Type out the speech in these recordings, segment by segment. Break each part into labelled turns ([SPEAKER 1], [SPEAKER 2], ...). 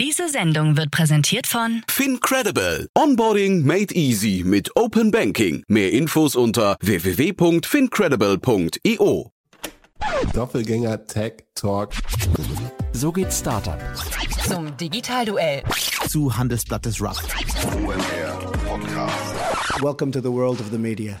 [SPEAKER 1] Diese Sendung wird präsentiert von
[SPEAKER 2] FinCredible. Onboarding made easy mit Open Banking. Mehr Infos unter www.fincredible.io.
[SPEAKER 3] Doppelgänger Tech Talk.
[SPEAKER 4] So geht Startup.
[SPEAKER 1] zum Digitalduell.
[SPEAKER 4] Zu Handelsblatt des Rough.
[SPEAKER 5] Welcome to the world of the media.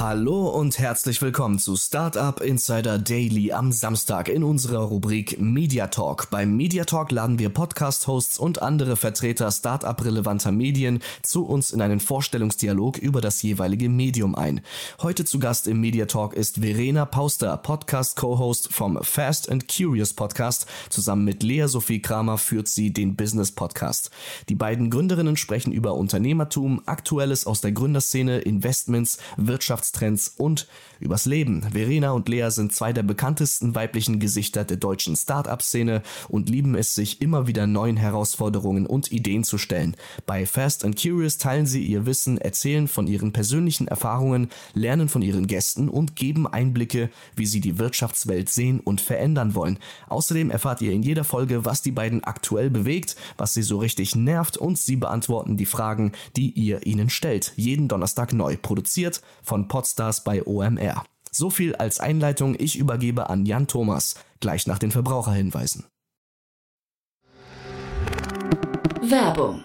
[SPEAKER 6] Hallo und herzlich willkommen zu Startup Insider Daily am Samstag in unserer Rubrik Media Talk. Beim Media Talk laden wir Podcast-Hosts und andere Vertreter Startup-relevanter Medien zu uns in einen Vorstellungsdialog über das jeweilige Medium ein. Heute zu Gast im Media Talk ist Verena Pauster, Podcast-Co-Host vom Fast and Curious Podcast. Zusammen mit Lea Sophie Kramer führt sie den Business Podcast. Die beiden Gründerinnen sprechen über Unternehmertum, Aktuelles aus der Gründerszene, Investments, Wirtschaftstrends und übers Leben. Verena und Lea sind zwei der bekanntesten weiblichen Gesichter der deutschen Start-up-Szene und lieben es, sich immer wieder neuen Herausforderungen und Ideen zu stellen. Bei Fast and Curious teilen sie ihr Wissen, erzählen von ihren persönlichen Erfahrungen, lernen von ihren Gästen und geben Einblicke, wie sie die Wirtschaftswelt sehen und verändern wollen. Außerdem erfahrt ihr in jeder Folge, was die beiden aktuell bewegt, was sie so richtig nervt und sie beantworten die Fragen, die ihr ihnen stellt. Jeden Donnerstag neu, produziert von Podstars bei OMR. So viel als Einleitung. Ich übergebe an Jan Thomas, gleich nach den Verbraucherhinweisen.
[SPEAKER 1] Werbung.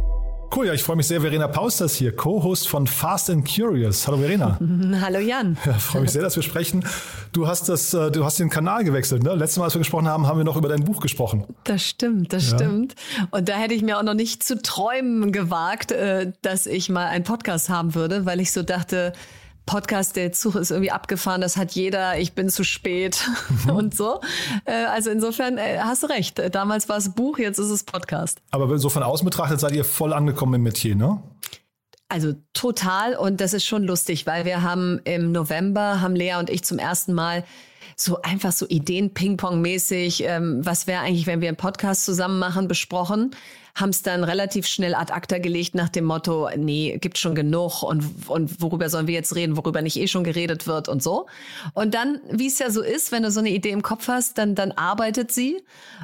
[SPEAKER 7] Cool, ja, ich freue mich sehr. Verena Pausters hier, Co-Host von Fast and Curious. Hallo Verena.
[SPEAKER 8] Hallo Jan.
[SPEAKER 7] Ja, freue mich sehr, dass wir sprechen. Du hast das, äh, du hast den Kanal gewechselt. Ne? Letztes Mal, als wir gesprochen haben, haben wir noch über dein Buch gesprochen.
[SPEAKER 8] Das stimmt, das
[SPEAKER 7] Ja.
[SPEAKER 8] stimmt. Und da hätte ich mir auch noch nicht zu träumen gewagt, äh, dass ich mal einen Podcast haben würde, weil ich so dachte, Podcast, der Zug ist irgendwie abgefahren, das hat jeder, ich bin zu spät und so. Äh, Also insofern äh, hast du recht. Damals war es Buch, jetzt ist es Podcast.
[SPEAKER 7] Aber so von außen betrachtet seid ihr voll angekommen im Metier, ne?
[SPEAKER 8] Also total und das ist schon lustig, weil wir haben im November, haben Lea und ich zum ersten Mal so einfach so Ideen Ping-Pong-mäßig, ähm, was wäre eigentlich, wenn wir einen Podcast zusammen machen, besprochen, haben es dann relativ schnell ad acta gelegt nach dem Motto, nee, gibt schon genug und, und worüber sollen wir jetzt reden, worüber nicht eh schon geredet wird und so. Und dann, wie es ja so ist, wenn du so eine Idee im Kopf hast, dann, dann arbeitet sie.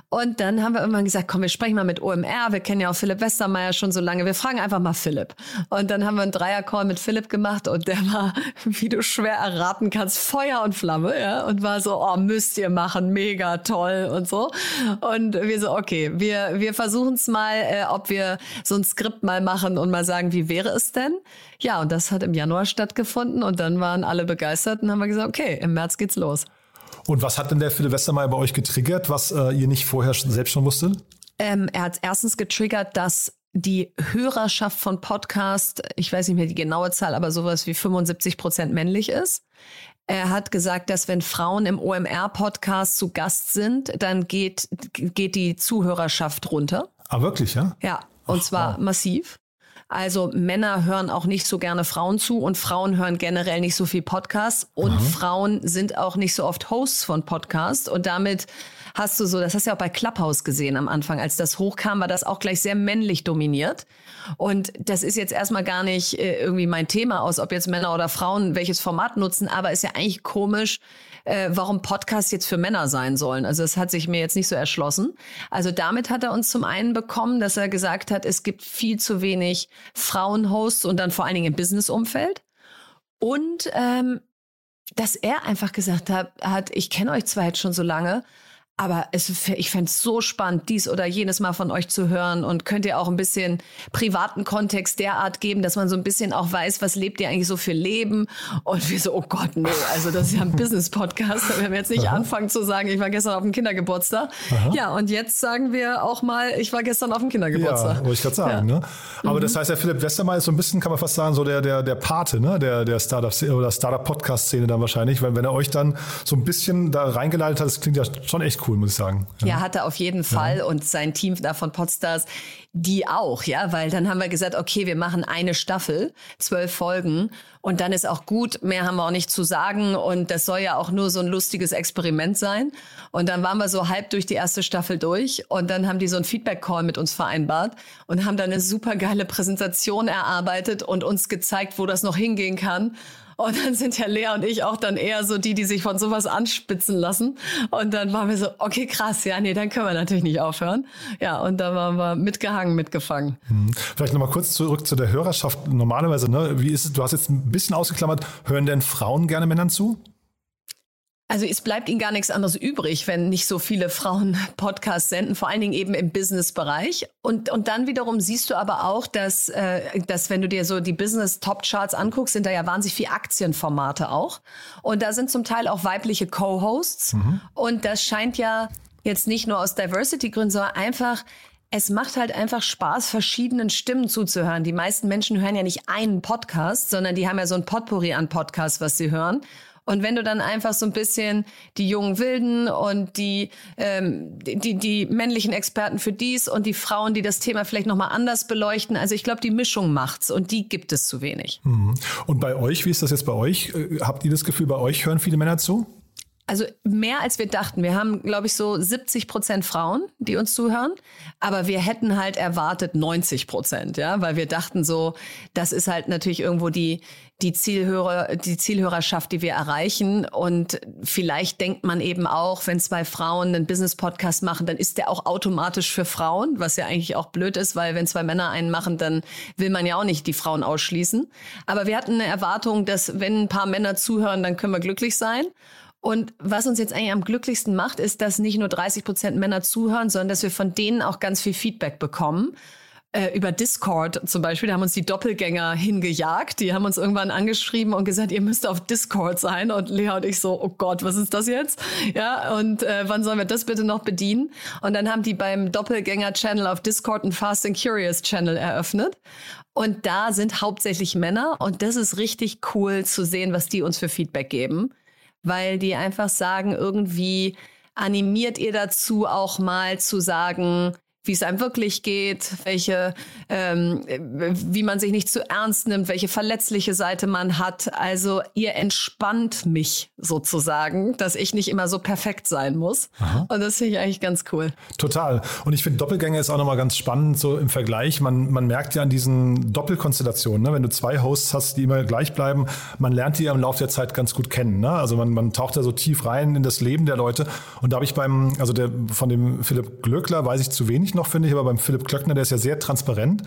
[SPEAKER 8] Und dann haben wir irgendwann gesagt, komm, wir sprechen mal mit OMR, wir kennen ja auch Philipp Westermeier schon so lange, wir fragen einfach mal Philipp. Und dann haben wir einen Dreier-Call mit Philipp gemacht und der war, wie du schwer erraten kannst, Feuer und Flamme, ja, und war so, oh, müsst ihr machen, mega toll und so. Und wir so, okay, wir, wir versuchen es mal, äh, ob wir so ein Skript mal machen und mal sagen, wie wäre es denn? Ja, und das hat im Januar stattgefunden und dann waren alle begeistert und haben wir gesagt, okay, im März geht's los.
[SPEAKER 7] Und was hat denn der Philipp Westermeier bei euch getriggert, was äh, ihr nicht vorher selbst schon wusstet?
[SPEAKER 8] Ähm, er hat erstens getriggert, dass die Hörerschaft von Podcast, ich weiß nicht mehr die genaue Zahl, aber sowas wie 75 Prozent männlich ist. Er hat gesagt, dass wenn Frauen im OMR-Podcast zu Gast sind, dann geht, geht die Zuhörerschaft runter.
[SPEAKER 7] Ah, wirklich, ja?
[SPEAKER 8] Ja, und zwar massiv. Also Männer hören auch nicht so gerne Frauen zu und Frauen hören generell nicht so viel Podcasts und Frauen sind auch nicht so oft Hosts von Podcasts und damit hast du so, das hast du ja auch bei Clubhouse gesehen am Anfang, als das hochkam, war das auch gleich sehr männlich dominiert. Und das ist jetzt erstmal gar nicht äh, irgendwie mein Thema aus, ob jetzt Männer oder Frauen welches Format nutzen, aber ist ja eigentlich komisch, äh, warum Podcasts jetzt für Männer sein sollen. Also das hat sich mir jetzt nicht so erschlossen. Also damit hat er uns zum einen bekommen, dass er gesagt hat, es gibt viel zu wenig Frauenhosts und dann vor allen Dingen im Businessumfeld. Und ähm, dass er einfach gesagt hat, hat ich kenne euch zwar jetzt schon so lange, Aber es, ich fände es so spannend, dies oder jenes mal von euch zu hören. Und könnt ihr auch ein bisschen privaten Kontext derart geben, dass man so ein bisschen auch weiß, was lebt ihr eigentlich so für Leben? Und wir so, oh Gott, nee, also das ist ja ein Business-Podcast. Da werden wir jetzt nicht Aha. anfangen zu sagen, ich war gestern auf dem Kindergeburtstag. Aha. Ja, und jetzt sagen wir auch mal, ich war gestern auf dem Kindergeburtstag.
[SPEAKER 7] Ja, wollte ich gerade sagen. Ja. Ne? Aber mhm. das heißt, der Philipp Westermeier ist so ein bisschen, kann man fast sagen, so der, der, der Pate ne? der, der Startup- oder Startup-Podcast-Szene dann wahrscheinlich. Weil wenn er euch dann so ein bisschen da reingeleitet hat, das klingt ja schon echt cool, muss ich sagen.
[SPEAKER 8] Ja, ja hat er auf jeden Fall. Ja. Und sein Team da von Podstars, die auch, ja, weil dann haben wir gesagt, okay, wir machen eine Staffel, zwölf Folgen und dann ist auch gut, mehr haben wir auch nicht zu sagen und das soll ja auch nur so ein lustiges Experiment sein. Und dann waren wir so halb durch die erste Staffel durch und dann haben die so ein Feedback-Call mit uns vereinbart und haben dann eine super geile Präsentation erarbeitet und uns gezeigt, wo das noch hingehen kann. Und dann sind ja Lea und ich auch dann eher so die, die sich von sowas anspitzen lassen. Und dann waren wir so, okay, krass, ja, nee, dann können wir natürlich nicht aufhören. Ja, und da waren wir mitgehangen, mitgefangen.
[SPEAKER 7] Hm. Vielleicht nochmal kurz zurück zu der Hörerschaft. Normalerweise, ne, wie ist es, du hast jetzt ein bisschen ausgeklammert, hören denn Frauen gerne Männern zu?
[SPEAKER 8] Also es bleibt ihnen gar nichts anderes übrig, wenn nicht so viele Frauen Podcasts senden, vor allen Dingen eben im Business-Bereich. Und, und dann wiederum siehst du aber auch, dass, äh, dass wenn du dir so die Business-Top-Charts anguckst, sind da ja wahnsinnig viele Aktienformate auch. Und da sind zum Teil auch weibliche Co-Hosts. Mhm. Und das scheint ja jetzt nicht nur aus Diversity-Gründen, sondern einfach es macht halt einfach Spaß, verschiedenen Stimmen zuzuhören. Die meisten Menschen hören ja nicht einen Podcast, sondern die haben ja so ein Potpourri an Podcasts, was sie hören. Und wenn du dann einfach so ein bisschen die jungen Wilden und die, ähm, die, die männlichen Experten für dies und die Frauen, die das Thema vielleicht nochmal anders beleuchten, also ich glaube, die Mischung macht's und die gibt es zu wenig.
[SPEAKER 7] Mhm. Und bei euch, wie ist das jetzt bei euch? Äh, habt ihr das Gefühl, bei euch hören viele Männer zu?
[SPEAKER 8] Also mehr als wir dachten. Wir haben, glaube ich, so 70 Prozent Frauen, die uns zuhören. Aber wir hätten halt erwartet 90 Prozent, ja, weil wir dachten so, das ist halt natürlich irgendwo die, die Zielhörer, die Zielhörerschaft, die wir erreichen. Und vielleicht denkt man eben auch, wenn zwei Frauen einen Business-Podcast machen, dann ist der auch automatisch für Frauen, was ja eigentlich auch blöd ist, weil wenn zwei Männer einen machen, dann will man ja auch nicht die Frauen ausschließen. Aber wir hatten eine Erwartung, dass wenn ein paar Männer zuhören, dann können wir glücklich sein. Und was uns jetzt eigentlich am glücklichsten macht, ist, dass nicht nur 30 Prozent Männer zuhören, sondern dass wir von denen auch ganz viel Feedback bekommen äh, über Discord zum Beispiel, da haben uns die Doppelgänger hingejagt. Die haben uns irgendwann angeschrieben und gesagt, ihr müsst auf Discord sein. Und Lea und ich so, oh Gott, was ist das jetzt? Ja, und äh, wann sollen wir das bitte noch bedienen? Und dann haben die beim Doppelgänger-Channel auf Discord einen Fast and Curious Channel eröffnet. Und da sind hauptsächlich Männer. Und das ist richtig cool zu sehen, was die uns für Feedback geben weil die einfach sagen, irgendwie animiert ihr dazu auch mal zu sagen, wie es einem wirklich geht, welche, ähm, wie man sich nicht zu ernst nimmt, welche verletzliche Seite man hat. Also ihr entspannt mich sozusagen, dass ich nicht immer so perfekt sein muss. Aha. Und das finde ich eigentlich ganz cool.
[SPEAKER 7] Total. Und ich finde Doppelgänger ist auch nochmal ganz spannend, so im Vergleich. Man, man merkt ja an diesen Doppelkonstellationen, ne? wenn du zwei Hosts hast, die immer gleich bleiben, man lernt die ja im Laufe der Zeit ganz gut kennen. Ne? Also man, man taucht da so tief rein in das Leben der Leute. Und da habe ich beim, also der, von dem Philipp Glöckler weiß ich zu wenig noch, finde ich, aber beim Philipp Klöckner, der ist ja sehr transparent.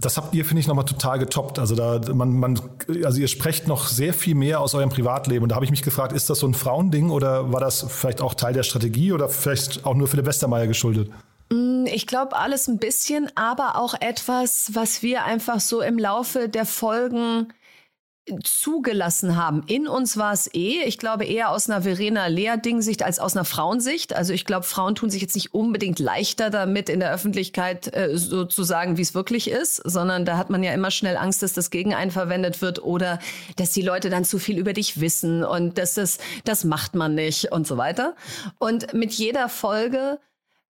[SPEAKER 7] Das habt ihr, finde ich, nochmal total getoppt. Also da, man, man, also ihr sprecht noch sehr viel mehr aus eurem Privatleben. Und da habe ich mich gefragt, ist das so ein Frauending oder war das vielleicht auch Teil der Strategie oder vielleicht auch nur Philipp Westermeier geschuldet?
[SPEAKER 8] Mm, ich glaube alles ein bisschen, aber auch etwas, was wir einfach so im Laufe der Folgen zugelassen haben. In uns war es eh, ich glaube eher aus einer Verena Lea-Ding-Sicht als aus einer Frauensicht. Also ich glaube, Frauen tun sich jetzt nicht unbedingt leichter damit, in der Öffentlichkeit äh, so zu sagen, wie es wirklich ist, sondern da hat man ja immer schnell Angst, dass das gegen einen verwendet wird oder dass die Leute dann zu viel über dich wissen und dass das, das macht man nicht und so weiter. Und mit jeder Folge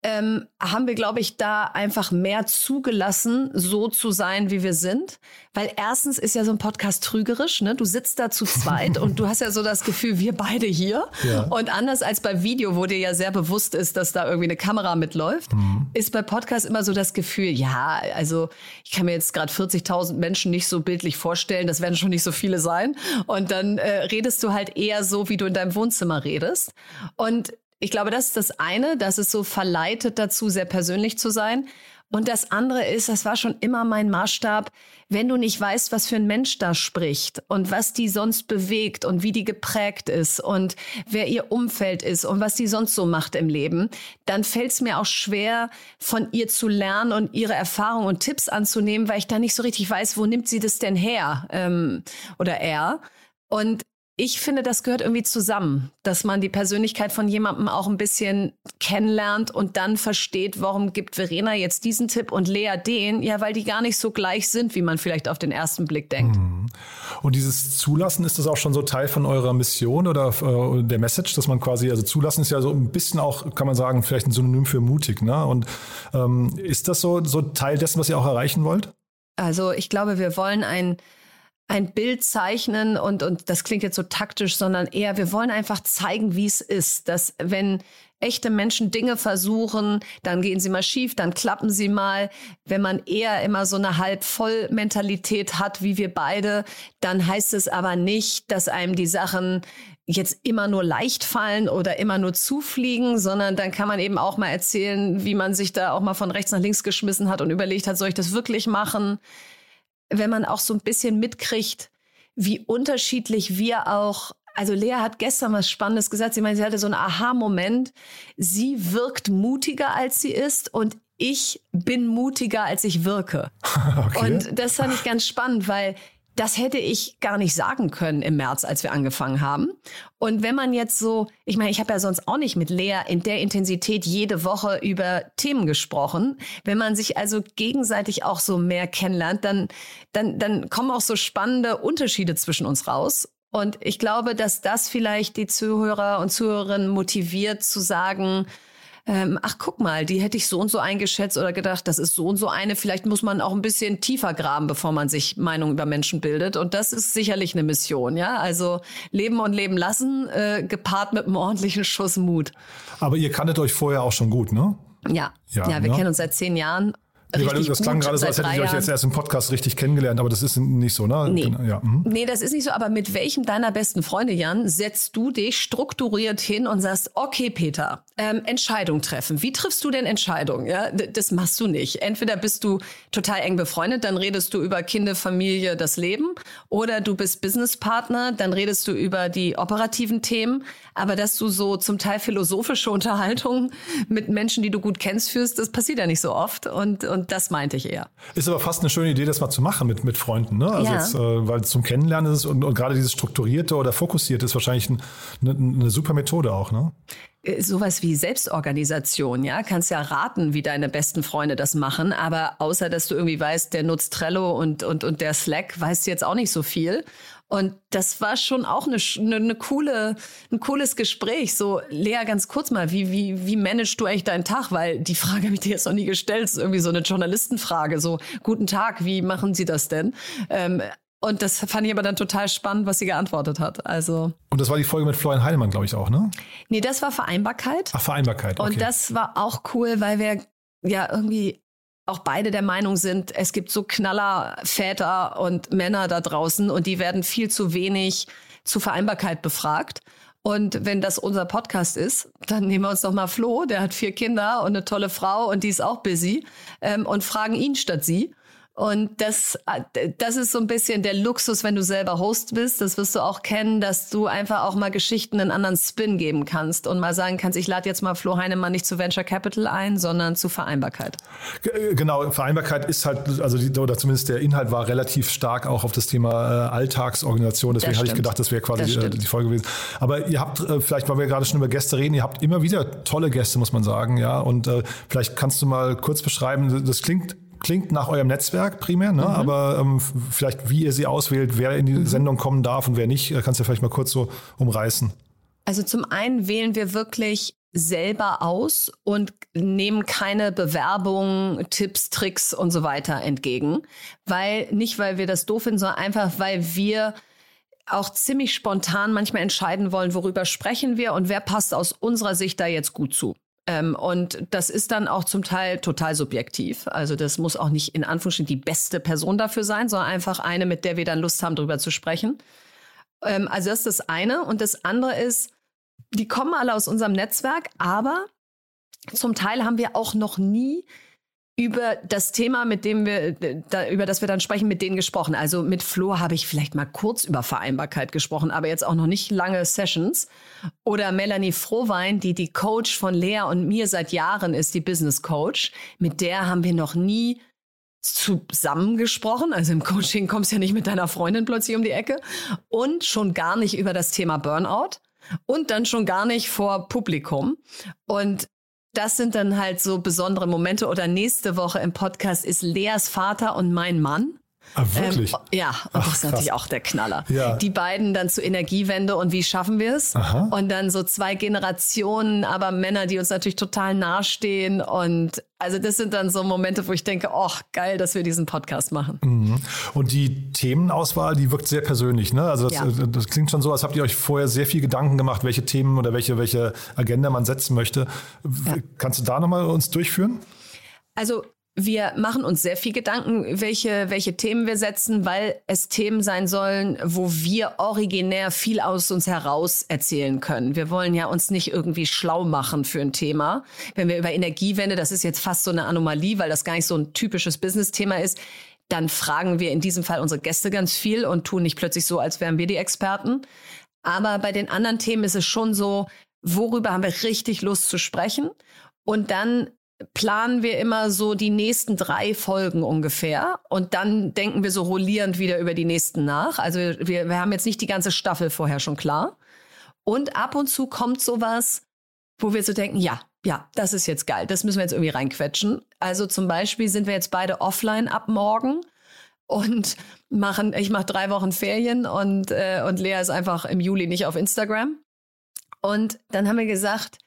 [SPEAKER 8] ähm, haben wir, glaube ich, da einfach mehr zugelassen, so zu sein, wie wir sind. Weil erstens ist ja so ein Podcast trügerisch, ne? Du sitzt da zu zweit und du hast ja so das Gefühl, wir beide hier. Ja. Und anders als bei Video, wo dir ja sehr bewusst ist, dass da irgendwie eine Kamera mitläuft, mhm. ist bei Podcast immer so das Gefühl, ja, also ich kann mir jetzt gerade 40.000 Menschen nicht so bildlich vorstellen, das werden schon nicht so viele sein. Und dann äh, redest du halt eher so, wie du in deinem Wohnzimmer redest. Und ich glaube, das ist das eine, dass es so verleitet dazu, sehr persönlich zu sein. Und das andere ist, das war schon immer mein Maßstab, wenn du nicht weißt, was für ein Mensch da spricht und was die sonst bewegt und wie die geprägt ist und wer ihr Umfeld ist und was die sonst so macht im Leben, dann fällt es mir auch schwer, von ihr zu lernen und ihre Erfahrungen und Tipps anzunehmen, weil ich da nicht so richtig weiß, wo nimmt sie das denn her ähm, oder er. Und ich finde, das gehört irgendwie zusammen, dass man die Persönlichkeit von jemandem auch ein bisschen kennenlernt und dann versteht, warum gibt Verena jetzt diesen Tipp und Lea den? Ja, weil die gar nicht so gleich sind, wie man vielleicht auf den ersten Blick denkt. Mhm.
[SPEAKER 7] Und dieses Zulassen, ist das auch schon so Teil von eurer Mission oder äh, der Message, dass man quasi, also Zulassen ist ja so ein bisschen auch, kann man sagen, vielleicht ein Synonym für mutig, ne? Und ähm, ist das so, so Teil dessen, was ihr auch erreichen wollt?
[SPEAKER 8] Also ich glaube, wir wollen ein ein Bild zeichnen und, und das klingt jetzt so taktisch, sondern eher, wir wollen einfach zeigen, wie es ist, dass wenn echte Menschen Dinge versuchen, dann gehen sie mal schief, dann klappen sie mal. Wenn man eher immer so eine halb voll Mentalität hat, wie wir beide, dann heißt es aber nicht, dass einem die Sachen jetzt immer nur leicht fallen oder immer nur zufliegen, sondern dann kann man eben auch mal erzählen, wie man sich da auch mal von rechts nach links geschmissen hat und überlegt hat, soll ich das wirklich machen? Wenn man auch so ein bisschen mitkriegt, wie unterschiedlich wir auch also Lea hat gestern was Spannendes gesagt. Sie meinte, sie hatte so einen Aha-Moment. Sie wirkt mutiger, als sie ist und ich bin mutiger, als ich wirke. Okay. Und das fand ich ganz spannend, weil das hätte ich gar nicht sagen können im März, als wir angefangen haben. Und wenn man jetzt so, ich meine, ich habe ja sonst auch nicht mit Lea in der Intensität jede Woche über Themen gesprochen. Wenn man sich also gegenseitig auch so mehr kennenlernt, dann, dann, dann kommen auch so spannende Unterschiede zwischen uns raus. Und ich glaube, dass das vielleicht die Zuhörer und Zuhörerinnen motiviert zu sagen, ähm, ach guck mal, die hätte ich so und so eingeschätzt oder gedacht, das ist so und so eine. Vielleicht muss man auch ein bisschen tiefer graben, bevor man sich Meinungen über Menschen bildet. Und das ist sicherlich eine Mission, ja. Also leben und leben lassen, äh, gepaart mit einem ordentlichen Schuss Mut.
[SPEAKER 7] Aber ihr kanntet euch vorher auch schon gut, ne?
[SPEAKER 8] Ja, ja, ja wir ne? kennen uns seit zehn Jahren
[SPEAKER 7] Nee, weil das klang gerade so, als hätte ich euch jetzt erst im Podcast richtig kennengelernt, aber das ist nicht so, ne?
[SPEAKER 8] Nee.
[SPEAKER 7] Genau,
[SPEAKER 8] ja. Mhm. nee, das ist nicht so. Aber mit welchem deiner besten Freunde, Jan, setzt du dich strukturiert hin und sagst, okay, Peter, ähm, Entscheidung treffen. Wie triffst du denn Entscheidungen? Ja, das machst du nicht. Entweder bist du total eng befreundet, dann redest du über Kinder, Familie, das Leben, oder du bist Businesspartner, dann redest du über die operativen Themen. Aber dass du so zum Teil philosophische Unterhaltungen mit Menschen, die du gut kennst, führst, das passiert ja nicht so oft. Und, und das meinte ich eher.
[SPEAKER 7] Ist aber fast eine schöne Idee, das mal zu machen mit, mit Freunden. Ne? Also ja. jetzt, äh, weil zum Kennenlernen ist es und, und gerade dieses Strukturierte oder Fokussierte ist wahrscheinlich ein, eine, eine super Methode auch. Ne?
[SPEAKER 8] Äh, sowas wie Selbstorganisation, ja, kannst ja raten, wie deine besten Freunde das machen, aber außer dass du irgendwie weißt, der nutzt Trello und und und der Slack, weißt du jetzt auch nicht so viel. Und das war schon auch eine, eine, eine, coole, ein cooles Gespräch. So, Lea, ganz kurz mal, wie, wie, wie managst du eigentlich deinen Tag? Weil die Frage habe ich dir jetzt noch nie gestellt. Das ist irgendwie so eine Journalistenfrage. So, guten Tag, wie machen Sie das denn? Ähm, und das fand ich aber dann total spannend, was sie geantwortet hat. Also.
[SPEAKER 7] Und das war die Folge mit Florian Heinemann, glaube ich, auch, ne?
[SPEAKER 8] Nee, das war Vereinbarkeit.
[SPEAKER 7] Ach, Vereinbarkeit. Okay.
[SPEAKER 8] Und das war auch cool, weil wir ja irgendwie auch beide der Meinung sind, es gibt so Knaller Väter und Männer da draußen und die werden viel zu wenig zu Vereinbarkeit befragt. Und wenn das unser Podcast ist, dann nehmen wir uns doch mal Flo, der hat vier Kinder und eine tolle Frau und die ist auch busy ähm, und fragen ihn statt sie. Und das, äh, das ist so ein bisschen der Luxus, wenn du selber Host bist. Das wirst du auch kennen, dass du einfach auch mal Geschichten einen anderen Spin geben kannst und mal sagen kannst, ich lade jetzt mal Flo Heinemann nicht zu Venture Capital ein, sondern zu Vereinbarkeit.
[SPEAKER 7] Äh, genau, Vereinbarkeit ist halt, also die, oder zumindest der Inhalt war relativ stark auch auf das Thema äh, Alltagsorganisation. Deswegen hatte ich gedacht, das wäre quasi das die Folge gewesen. Aber ihr habt, vielleicht, weil wir gerade schon über Gäste reden, ihr habt immer wieder tolle Gäste, muss man sagen, ja. Und äh, vielleicht kannst du mal kurz beschreiben, das klingt klingt nach eurem Netzwerk primär, ne? Mhm. aber ähm, vielleicht wie ihr sie auswählt, wer in die mhm. Sendung kommen darf und wer nicht, äh, kannst du ja vielleicht mal kurz so umreißen.
[SPEAKER 8] Also zum einen wählen wir wirklich selber aus und nehmen keine Bewerbungen, Tipps, Tricks und so weiter entgegen, weil nicht weil wir das doof finden, sondern einfach weil wir auch ziemlich spontan manchmal entscheiden wollen, worüber sprechen wir und wer passt aus unserer Sicht da jetzt gut zu. Ähm, und das ist dann auch zum Teil total subjektiv. Also das muss auch nicht in Anführungsstrichen die beste Person dafür sein, sondern einfach eine, mit der wir dann Lust haben, darüber zu sprechen. Ähm, also das ist das eine. Und das andere ist, die kommen alle aus unserem Netzwerk, aber zum Teil haben wir auch noch nie über das Thema, mit dem wir, da, über das wir dann sprechen, mit denen gesprochen. Also mit Flo habe ich vielleicht mal kurz über Vereinbarkeit gesprochen, aber jetzt auch noch nicht lange Sessions. Oder Melanie Frohwein, die die Coach von Lea und mir seit Jahren ist, die Business Coach. Mit der haben wir noch nie zusammengesprochen. Also im Coaching kommst du ja nicht mit deiner Freundin plötzlich um die Ecke. Und schon gar nicht über das Thema Burnout. Und dann schon gar nicht vor Publikum. Und das sind dann halt so besondere Momente. Oder nächste Woche im Podcast ist Leas Vater und mein Mann.
[SPEAKER 7] Ah, wirklich?
[SPEAKER 8] Ähm, ja, und
[SPEAKER 7] Ach,
[SPEAKER 8] das ist natürlich
[SPEAKER 7] krass.
[SPEAKER 8] auch der Knaller.
[SPEAKER 7] Ja.
[SPEAKER 8] Die beiden dann zur Energiewende und wie schaffen wir es?
[SPEAKER 7] Aha.
[SPEAKER 8] Und dann so zwei Generationen, aber Männer, die uns natürlich total nahestehen. Und also das sind dann so Momente, wo ich denke, oh, geil, dass wir diesen Podcast machen.
[SPEAKER 7] Mhm. Und die Themenauswahl, die wirkt sehr persönlich. Ne? Also das,
[SPEAKER 8] Ja.
[SPEAKER 7] äh, das klingt schon so, als habt ihr euch vorher sehr viel Gedanken gemacht, welche Themen oder welche, welche Agenda man setzen möchte. W- Kannst du da nochmal uns durchführen?
[SPEAKER 8] Also wir machen uns sehr viel Gedanken, welche, welche Themen wir setzen, weil es Themen sein sollen, wo wir originär viel aus uns heraus erzählen können. Wir wollen ja uns nicht irgendwie schlau machen für ein Thema. Wenn wir über Energiewende, das ist jetzt fast so eine Anomalie, weil das gar nicht so ein typisches Business-Thema ist, dann fragen wir in diesem Fall unsere Gäste ganz viel und tun nicht plötzlich so, als wären wir die Experten. Aber bei den anderen Themen ist es schon so, worüber haben wir richtig Lust zu sprechen? Und dann planen wir immer so die nächsten drei Folgen ungefähr und dann denken wir so rollierend wieder über die nächsten nach. Also wir, wir haben jetzt nicht die ganze Staffel vorher schon klar. Und ab und zu kommt sowas, wo wir so denken, ja, ja, das ist jetzt geil, das müssen wir jetzt irgendwie reinquetschen. Also zum Beispiel sind wir jetzt beide offline ab morgen und machen, ich mache drei Wochen Ferien und, äh, und Lea ist einfach im Juli nicht auf Instagram. Und dann haben wir gesagt,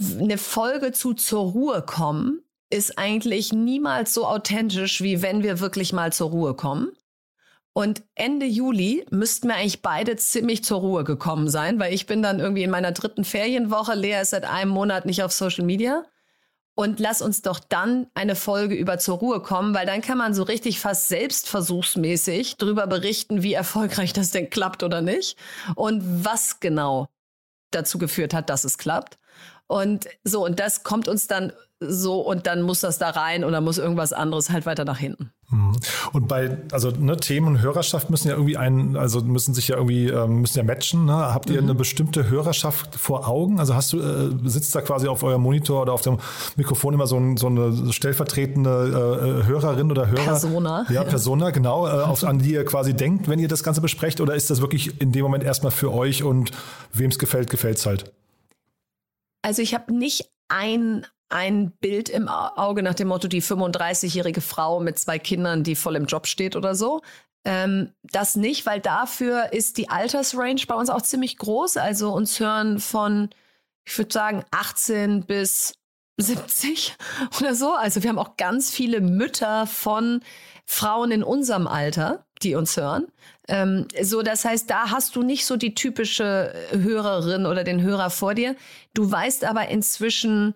[SPEAKER 8] eine Folge zu zur Ruhe kommen ist eigentlich niemals so authentisch, wie wenn wir wirklich mal zur Ruhe kommen. Und Ende Juli müssten wir eigentlich beide ziemlich zur Ruhe gekommen sein, weil ich bin dann irgendwie in meiner dritten Ferienwoche. Lea ist seit einem Monat nicht auf Social Media. Und lass uns doch dann eine Folge über zur Ruhe kommen, weil dann kann man so richtig fast selbstversuchsmäßig drüber berichten, wie erfolgreich das denn klappt oder nicht und was genau dazu geführt hat, dass es klappt. Und so, und das kommt uns dann so und dann muss das da rein oder muss irgendwas anderes halt weiter nach hinten.
[SPEAKER 7] Mhm. Und bei, also ne, Themen und Hörerschaft müssen ja irgendwie ein, also müssen sich ja irgendwie, ähm, müssen ja matchen. Ne? Habt ihr eine bestimmte Hörerschaft vor Augen? Also hast du, äh, sitzt da quasi auf eurem Monitor oder auf dem Mikrofon immer so, ein, so eine stellvertretende äh, Hörerin oder Hörer?
[SPEAKER 8] Persona.
[SPEAKER 7] Ja, Persona, genau, äh, auf, an die ihr quasi denkt, wenn ihr das Ganze besprecht, oder ist das wirklich in dem Moment erstmal für euch und wem es gefällt, gefällt es halt?
[SPEAKER 8] Also ich habe nicht ein, ein Bild im Au- Auge nach dem Motto, die 35-jährige Frau mit zwei Kindern, die voll im Job steht oder so. Ähm, das nicht, weil dafür ist die Altersrange bei uns auch ziemlich groß. Also uns hören von, ich würde sagen, 18 bis 70 oder so. Also wir haben auch ganz viele Mütter von Frauen in unserem Alter, die uns hören. Ähm, so, das heißt, da hast du nicht so die typische Hörerin oder den Hörer vor dir. Du weißt aber inzwischen,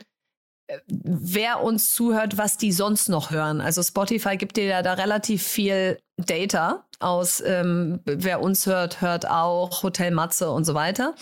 [SPEAKER 8] wer uns zuhört, was die sonst noch hören. Also Spotify gibt dir ja da relativ viel Data aus, ähm, wer uns hört, hört auch Hotel Matze und so weiter.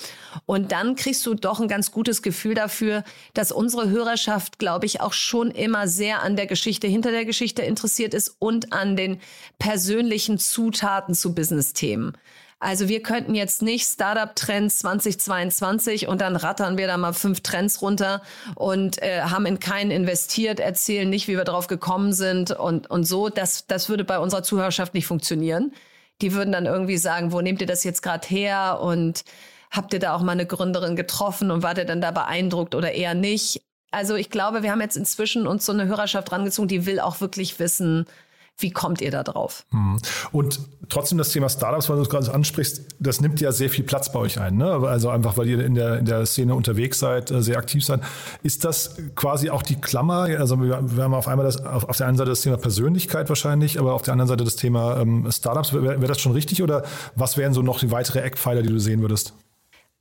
[SPEAKER 8] Und dann kriegst du doch ein ganz gutes Gefühl dafür, dass unsere Hörerschaft, glaube ich, auch schon immer sehr an der Geschichte hinter der Geschichte interessiert ist und an den persönlichen Zutaten zu Business-Themen. Also wir könnten jetzt nicht Startup-Trends 2022 und dann rattern wir da mal fünf Trends runter und äh, haben in keinen investiert, erzählen nicht, wie wir drauf gekommen sind und, und so. Das, das würde bei unserer Zuhörerschaft nicht funktionieren. Die würden dann irgendwie sagen, wo nehmt ihr das jetzt gerade her und habt ihr da auch mal eine Gründerin getroffen und wart ihr dann da beeindruckt oder eher nicht? Also ich glaube, wir haben jetzt inzwischen uns so eine Hörerschaft rangezogen, die will auch wirklich wissen, wie kommt ihr da drauf?
[SPEAKER 7] Mhm. Und trotzdem das Thema Startups, weil du es gerade ansprichst, das nimmt ja sehr viel Platz bei euch ein. Ne? Also einfach, weil ihr in der, in der Szene unterwegs seid, äh, sehr aktiv seid. Ist das quasi auch die Klammer? Also wir, wir haben auf einmal das, auf, auf der einen Seite das Thema Persönlichkeit wahrscheinlich, aber auf der anderen Seite das Thema ähm, Startups. Wäre wär das schon richtig oder was wären so noch die weitere Eckpfeiler, die du sehen würdest?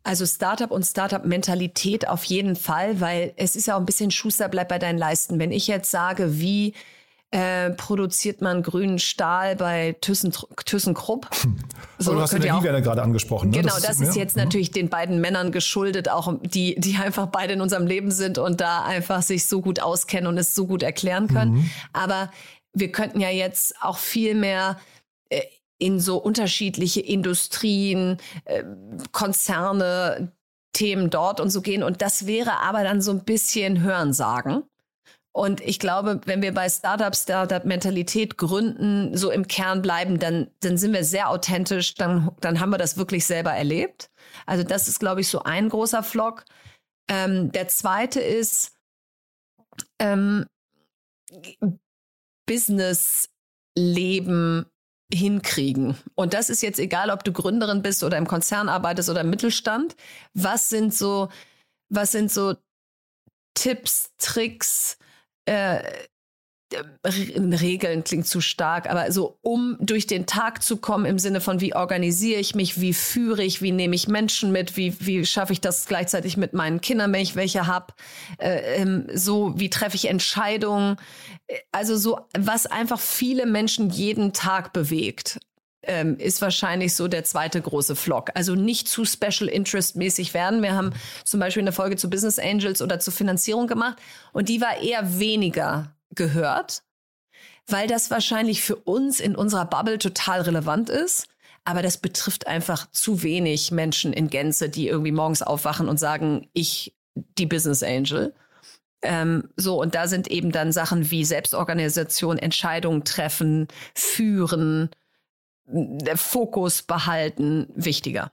[SPEAKER 8] Also Startup und Startup-Mentalität auf jeden Fall, weil es ist ja auch ein bisschen Schuster bleibt bei deinen Leisten. Wenn ich jetzt sage, wie äh, produziert man grünen Stahl bei Thyssen, ThyssenKrupp.
[SPEAKER 7] Hm. So, du hast Energiewende gerade angesprochen.
[SPEAKER 8] Ne? Genau, das, das ist, ja. jetzt natürlich den beiden Männern geschuldet, auch die, die einfach beide in unserem Leben sind und da einfach sich so gut auskennen und es so gut erklären können. Mhm. Aber wir könnten ja jetzt auch viel mehr äh, in so unterschiedliche Industrien, äh, Konzerne, Themen dort und so gehen. Und das wäre aber dann so ein bisschen Hörensagen. Und ich glaube, wenn wir bei Startups, Startup-Mentalität gründen, so im Kern bleiben, dann, dann sind wir sehr authentisch, dann, dann haben wir das wirklich selber erlebt. Also das ist, glaube ich, so ein großer Vlog. Ähm, der zweite ist ähm, Business-Leben hinkriegen. Und das ist jetzt egal, ob du Gründerin bist oder im Konzern arbeitest oder im Mittelstand. Was sind so, was sind so Tipps, Tricks, äh, Regeln klingt zu stark, aber so um durch den Tag zu kommen im Sinne von wie organisiere ich mich, wie führe ich, wie nehme ich Menschen mit, wie, wie schaffe ich das gleichzeitig mit meinen Kindern, wenn ich welche habe, äh, ähm, so wie treffe ich Entscheidungen, also so was einfach viele Menschen jeden Tag bewegt. Ähm, ist wahrscheinlich so der zweite große Vlog. Also nicht zu Special Interest mäßig werden. Wir haben zum Beispiel eine Folge zu Business Angels oder zur Finanzierung gemacht und die war eher weniger gehört, weil das wahrscheinlich für uns in unserer Bubble total relevant ist. Aber das betrifft einfach zu wenig Menschen in Gänze, die irgendwie morgens aufwachen und sagen, ich, die Business Angel. Ähm, so, und da sind eben dann Sachen wie Selbstorganisation, Entscheidungen treffen, führen, Fokus behalten wichtiger.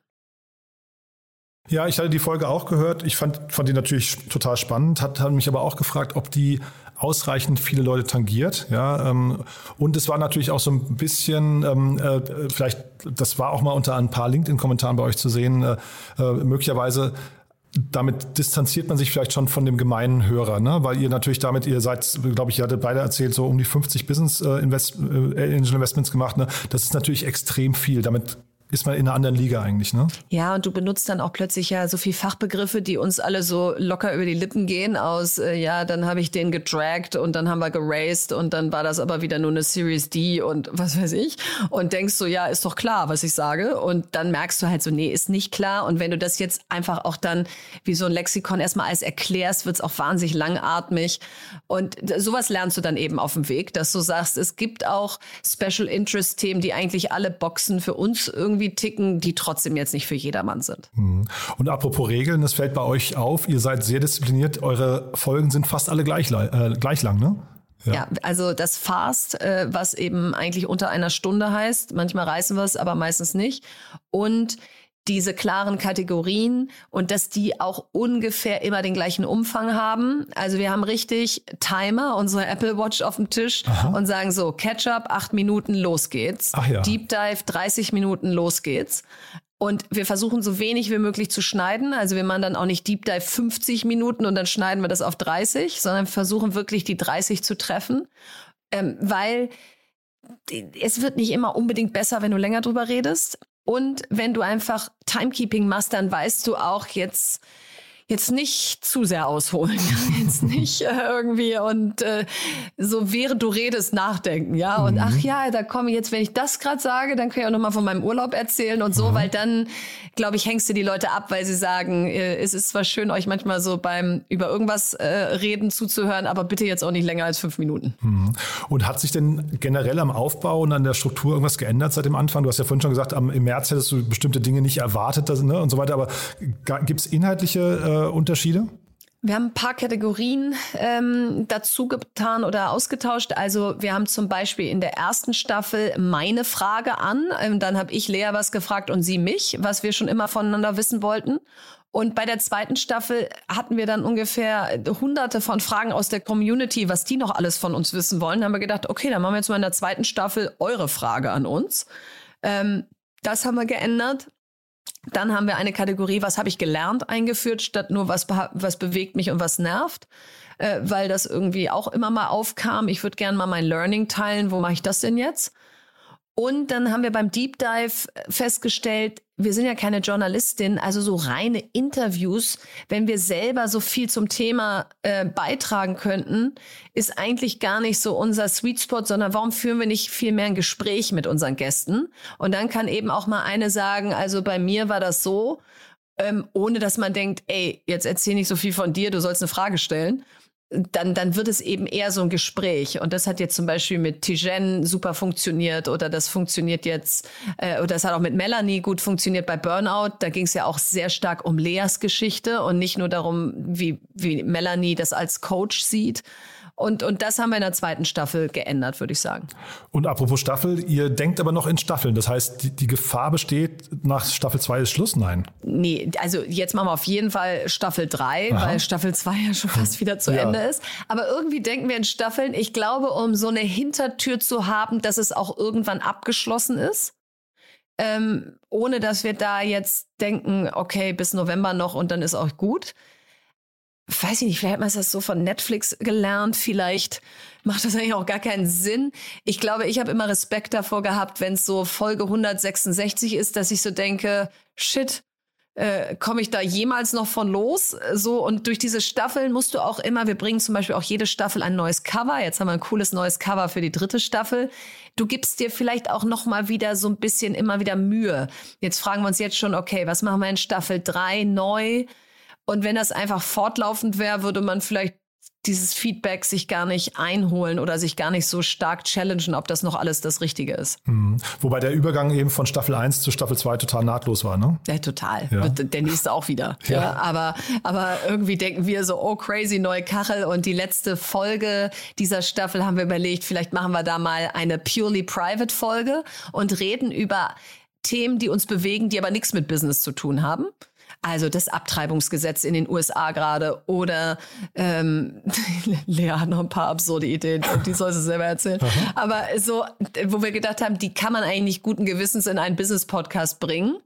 [SPEAKER 7] Ja, ich hatte die Folge auch gehört. Ich fand, fand die natürlich total spannend, hat, hat mich aber auch gefragt, ob die ausreichend viele Leute tangiert. Ja, ähm, und es war natürlich auch so ein bisschen, ähm, äh, vielleicht, das war auch mal unter ein paar LinkedIn-Kommentaren bei euch zu sehen, äh, äh, möglicherweise damit distanziert man sich vielleicht schon von dem gemeinen Hörer, ne? weil ihr natürlich damit, ihr seid, glaube ich, ihr hattet beide erzählt, so um die 50 Business äh, Invest, äh, Angel Investments gemacht. Ne? Das ist natürlich extrem viel. Damit ist man in einer anderen Liga eigentlich, ne?
[SPEAKER 8] Ja, und du benutzt dann auch plötzlich ja so viel Fachbegriffe, die uns alle so locker über die Lippen gehen aus, äh, ja, dann habe ich den gedragt und dann haben wir geraced und dann war das aber wieder nur eine Series D und was weiß ich. Und denkst so, ja, ist doch klar, was ich sage. Und dann merkst du halt so, nee, ist nicht klar. Und wenn du das jetzt einfach auch dann wie so ein Lexikon erstmal alles erklärst, wird's auch wahnsinnig langatmig. Und sowas lernst du dann eben auf dem Weg, dass du sagst, es gibt auch Special Interest Themen, die eigentlich alle Boxen für uns irgendwie irgendwie ticken, die trotzdem jetzt nicht für jedermann sind.
[SPEAKER 7] Mhm. Und apropos Regeln, das fällt bei euch auf, ihr seid sehr diszipliniert, eure Folgen sind fast alle gleich, äh, gleich lang, ne?
[SPEAKER 8] Ja. ja. also das Fast, äh, was eben eigentlich unter einer Stunde heißt, manchmal reißen wir es, aber meistens nicht. Und diese klaren Kategorien und dass die auch ungefähr immer den gleichen Umfang haben. Also wir haben richtig Timer, unsere Apple Watch auf dem Tisch Aha. und sagen so, Ketchup, acht Minuten, los geht's.
[SPEAKER 7] Ja.
[SPEAKER 8] Deep Dive, 30 Minuten, los geht's. Und wir versuchen so wenig wie möglich zu schneiden. Also wir machen dann auch nicht Deep Dive 50 Minuten und dann schneiden wir das auf 30, sondern versuchen wirklich die 30 zu treffen, ähm, weil es wird nicht immer unbedingt besser, wenn du länger drüber redest. Und wenn du einfach Timekeeping machst, dann weißt du auch jetzt, jetzt nicht zu sehr ausholen, jetzt nicht äh, irgendwie und äh, so während du redest nachdenken, ja und mhm. ach ja, da komme ich jetzt, wenn ich das gerade sage, dann kann ich auch noch mal von meinem Urlaub erzählen und so, mhm. weil dann glaube ich hängst du die Leute ab, weil sie sagen, äh, es ist zwar schön euch manchmal so beim über irgendwas äh, reden zuzuhören, aber bitte jetzt auch nicht länger als fünf Minuten.
[SPEAKER 7] Mhm. Und hat sich denn generell am Aufbau und an der Struktur irgendwas geändert seit dem Anfang? Du hast ja vorhin schon gesagt, am, im März hättest du bestimmte Dinge nicht erwartet dass, ne, und so weiter, aber gibt es inhaltliche äh, Unterschiede?
[SPEAKER 8] Wir haben ein paar Kategorien ähm, dazu getan oder ausgetauscht. Also wir haben zum Beispiel in der ersten Staffel meine Frage an. Ähm, dann habe ich Lea was gefragt und sie mich, was wir schon immer voneinander wissen wollten. Und bei der zweiten Staffel hatten wir dann ungefähr hunderte von Fragen aus der Community, was die noch alles von uns wissen wollen. Da haben wir gedacht, okay, dann machen wir jetzt mal in der zweiten Staffel eure Frage an uns. Ähm, das haben wir geändert. Dann haben wir eine Kategorie, was habe ich gelernt, eingeführt, statt nur was, was bewegt mich und was nervt, äh, weil das irgendwie auch immer mal aufkam. Ich würde gerne mal mein Learning teilen. Wo mache ich das denn jetzt? Und dann haben wir beim Deep Dive festgestellt, wir sind ja keine Journalistin, also so reine Interviews, wenn wir selber so viel zum Thema äh, beitragen könnten, ist eigentlich gar nicht so unser Sweet Spot, sondern warum führen wir nicht viel mehr ein Gespräch mit unseren Gästen? Und dann kann eben auch mal eine sagen, also bei mir war das so, ähm, ohne dass man denkt, ey, jetzt erzähl nicht so viel von dir, du sollst eine Frage stellen dann, dann wird es eben eher so ein Gespräch. Und das hat jetzt zum Beispiel mit Tijen super funktioniert oder das funktioniert jetzt, äh, oder das hat auch mit Melanie gut funktioniert bei Burnout. Da ging es ja auch sehr stark um Leas Geschichte und nicht nur darum, wie, wie Melanie das als Coach sieht, und, und das haben wir in der zweiten Staffel geändert, würde ich sagen.
[SPEAKER 7] Und apropos Staffel, ihr denkt aber noch in Staffeln. Das heißt, die, die Gefahr besteht, nach Staffel 2 ist Schluss? Nein.
[SPEAKER 8] Nee, also jetzt machen wir auf jeden Fall Staffel 3, weil Staffel 2 ja schon fast wieder zu ja. Ende ist. Aber irgendwie denken wir in Staffeln, ich glaube, um so eine Hintertür zu haben, dass es auch irgendwann abgeschlossen ist. Ähm, ohne dass wir da jetzt denken, okay, bis November noch und dann ist auch gut weiß ich nicht, vielleicht hat man das so von Netflix gelernt, vielleicht macht das eigentlich auch gar keinen Sinn. Ich glaube, ich habe immer Respekt davor gehabt, wenn es so Folge 166 ist, dass ich so denke, shit, äh, komme ich da jemals noch von los? So, und durch diese Staffeln musst du auch immer, wir bringen zum Beispiel auch jede Staffel ein neues Cover. Jetzt haben wir ein cooles neues Cover für die dritte Staffel. Du gibst dir vielleicht auch noch mal wieder so ein bisschen immer wieder Mühe. Jetzt fragen wir uns jetzt schon, okay, was machen wir in Staffel 3 neu? Und wenn das einfach fortlaufend wäre, würde man vielleicht dieses Feedback sich gar nicht einholen oder sich gar nicht so stark challengen, ob das noch alles das Richtige ist.
[SPEAKER 7] Mhm. Wobei der Übergang eben von Staffel 1 zu Staffel 2 total nahtlos war, ne?
[SPEAKER 8] Ja, total. Ja. Der nächste auch wieder. Ja. ja. aber, aber irgendwie denken wir so, oh crazy, neue Kachel. Und die letzte Folge dieser Staffel haben wir überlegt, vielleicht machen wir da mal eine purely private Folge und reden über Themen, die uns bewegen, die aber nichts mit Business zu tun haben. Also das Abtreibungsgesetz in den USA gerade oder ähm, Lea hat noch ein paar absurde Ideen, die soll sie selber erzählen. Aber so, wo wir gedacht haben, die kann man eigentlich nicht guten Gewissens in einen Business-Podcast bringen.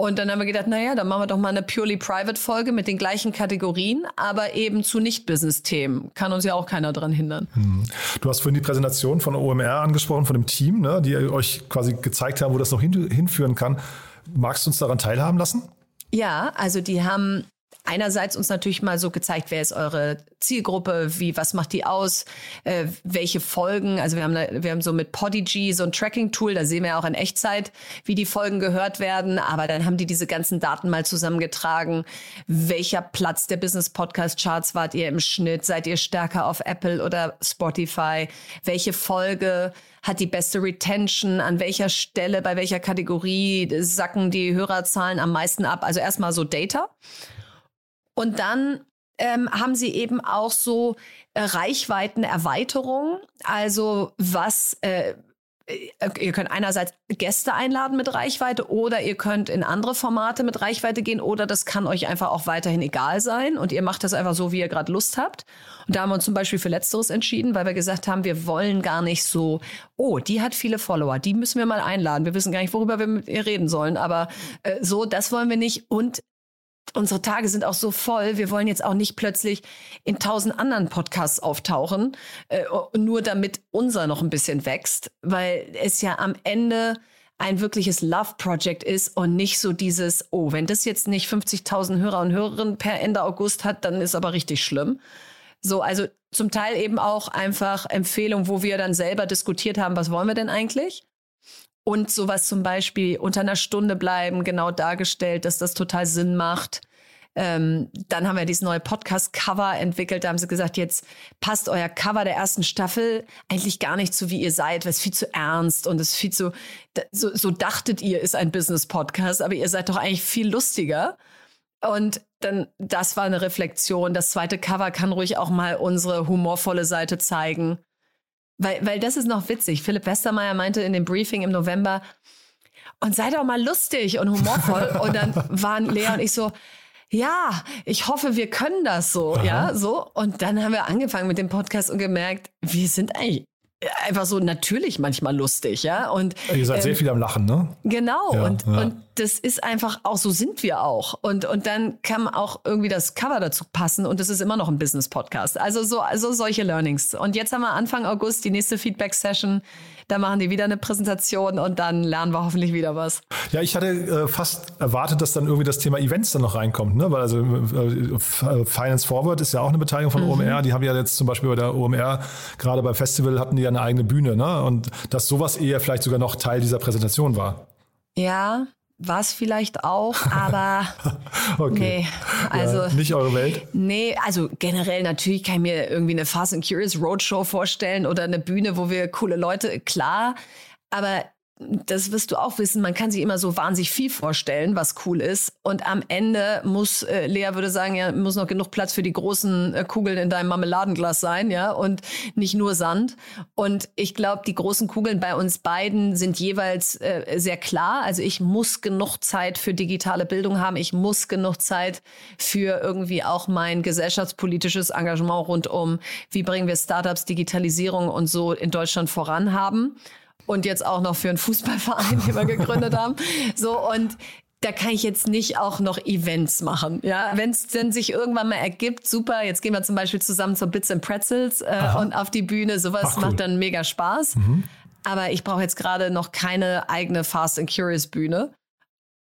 [SPEAKER 8] Und dann haben wir gedacht, naja, dann machen wir doch mal eine purely private Folge mit den gleichen Kategorien, aber eben zu Nicht-Business-Themen. Kann uns ja auch keiner dran hindern.
[SPEAKER 7] Hm. Du hast vorhin die Präsentation von OMR angesprochen, von dem Team, ne, die euch quasi gezeigt haben, wo das noch hin, hinführen kann. Magst du uns daran teilhaben lassen?
[SPEAKER 8] Ja, also die haben einerseits uns natürlich mal so gezeigt, wer ist eure Zielgruppe, wie, was macht die aus, äh, welche Folgen. Also wir haben, wir haben so mit Podigy so ein Tracking-Tool, da sehen wir auch in Echtzeit, wie die Folgen gehört werden. Aber dann haben die diese ganzen Daten mal zusammengetragen. Welcher Platz der Business Podcast Charts wart ihr im Schnitt? Seid ihr stärker auf Apple oder Spotify? Welche Folge hat die beste Retention, an welcher Stelle, bei welcher Kategorie sacken die Hörerzahlen am meisten ab. Also erstmal so Data. Und dann ähm, haben sie eben auch so äh, Reichweitenerweiterungen. Also was äh, ihr könnt einerseits Gäste einladen mit Reichweite oder ihr könnt in andere Formate mit Reichweite gehen oder das kann euch einfach auch weiterhin egal sein und ihr macht das einfach so, wie ihr gerade Lust habt. Und da haben wir uns zum Beispiel für Letzteres entschieden, weil wir gesagt haben, wir wollen gar nicht so, oh, die hat viele Follower, die müssen wir mal einladen. Wir wissen gar nicht, worüber wir mit ihr reden sollen, aber äh, so, das wollen wir nicht. Und unsere Tage sind auch so voll. Wir wollen jetzt auch nicht plötzlich in tausend anderen Podcasts auftauchen, äh, nur damit unser noch ein bisschen wächst, weil es ja am Ende ein wirkliches Love Project ist und nicht so dieses, oh, wenn das jetzt nicht 50.000 Hörer und Hörerinnen per Ende August hat, dann ist aber richtig schlimm. So, also zum Teil eben auch einfach Empfehlungen, wo wir dann selber diskutiert haben, was wollen wir denn eigentlich? und sowas zum Beispiel unter einer Stunde bleiben, genau dargestellt, dass das total Sinn macht. Ähm, dann haben wir dieses neue Podcast-Cover entwickelt. Da haben sie gesagt, jetzt passt euer Cover der ersten Staffel eigentlich gar nicht zu, wie ihr seid, weil es viel zu ernst und es viel zu, so, so dachtet ihr, ist ein Business-Podcast, aber ihr seid doch eigentlich viel lustiger. Und dann, das war eine Reflexion. Das zweite Cover kann ruhig auch mal unsere humorvolle Seite zeigen. Weil, weil das ist noch witzig. Philipp Westermeier meinte in dem Briefing im November, und sei doch mal lustig und humorvoll. und dann waren Lea und ich so, ja, ich hoffe, wir können das so, Aha. ja, so. Und dann haben wir angefangen mit dem Podcast und gemerkt, wir sind eigentlich einfach so natürlich manchmal lustig, ja. Und
[SPEAKER 7] ihr seid ähm, sehr viel am Lachen, ne?
[SPEAKER 8] Genau. Ja, und, ja. und das ist einfach auch, so sind wir auch. Und, und dann kann auch irgendwie das Cover dazu passen und es ist immer noch ein Business-Podcast. Also so, also solche Learnings. Und jetzt haben wir Anfang August die nächste Feedback-Session. Da machen die wieder eine Präsentation und dann lernen wir hoffentlich wieder was.
[SPEAKER 7] Ja, ich hatte äh, fast erwartet, dass dann irgendwie das Thema Events dann noch reinkommt, ne? Weil also äh, Finance Forward ist ja auch eine Beteiligung von mhm. OMR. Die haben ja jetzt zum Beispiel bei der OMR, gerade beim Festival, hatten die ja eine eigene Bühne, ne? Und dass sowas eher vielleicht sogar noch Teil dieser Präsentation war.
[SPEAKER 8] Ja, war es vielleicht auch, aber okay. nee, also
[SPEAKER 7] ja, nicht eure Welt.
[SPEAKER 8] Nee, also generell natürlich kann ich mir irgendwie eine Fast and Curious Roadshow vorstellen oder eine Bühne, wo wir coole Leute, klar, aber das wirst du auch wissen, man kann sich immer so wahnsinnig viel vorstellen, was cool ist. Und am Ende muss, äh, Lea würde sagen, ja, muss noch genug Platz für die großen äh, Kugeln in deinem Marmeladenglas sein, ja, und nicht nur Sand. Und ich glaube, die großen Kugeln bei uns beiden sind jeweils äh, sehr klar. Also ich muss genug Zeit für digitale Bildung haben. Ich muss genug Zeit für irgendwie auch mein gesellschaftspolitisches Engagement rund um, wie bringen wir Startups, Digitalisierung und so in Deutschland voran haben und jetzt auch noch für einen Fußballverein, den wir gegründet haben. So und da kann ich jetzt nicht auch noch Events machen. Ja, wenn es denn sich irgendwann mal ergibt, super. Jetzt gehen wir zum Beispiel zusammen zur Bits and Pretzels äh, und auf die Bühne. Sowas cool. macht dann mega Spaß. Mhm. Aber ich brauche jetzt gerade noch keine eigene Fast and Curious Bühne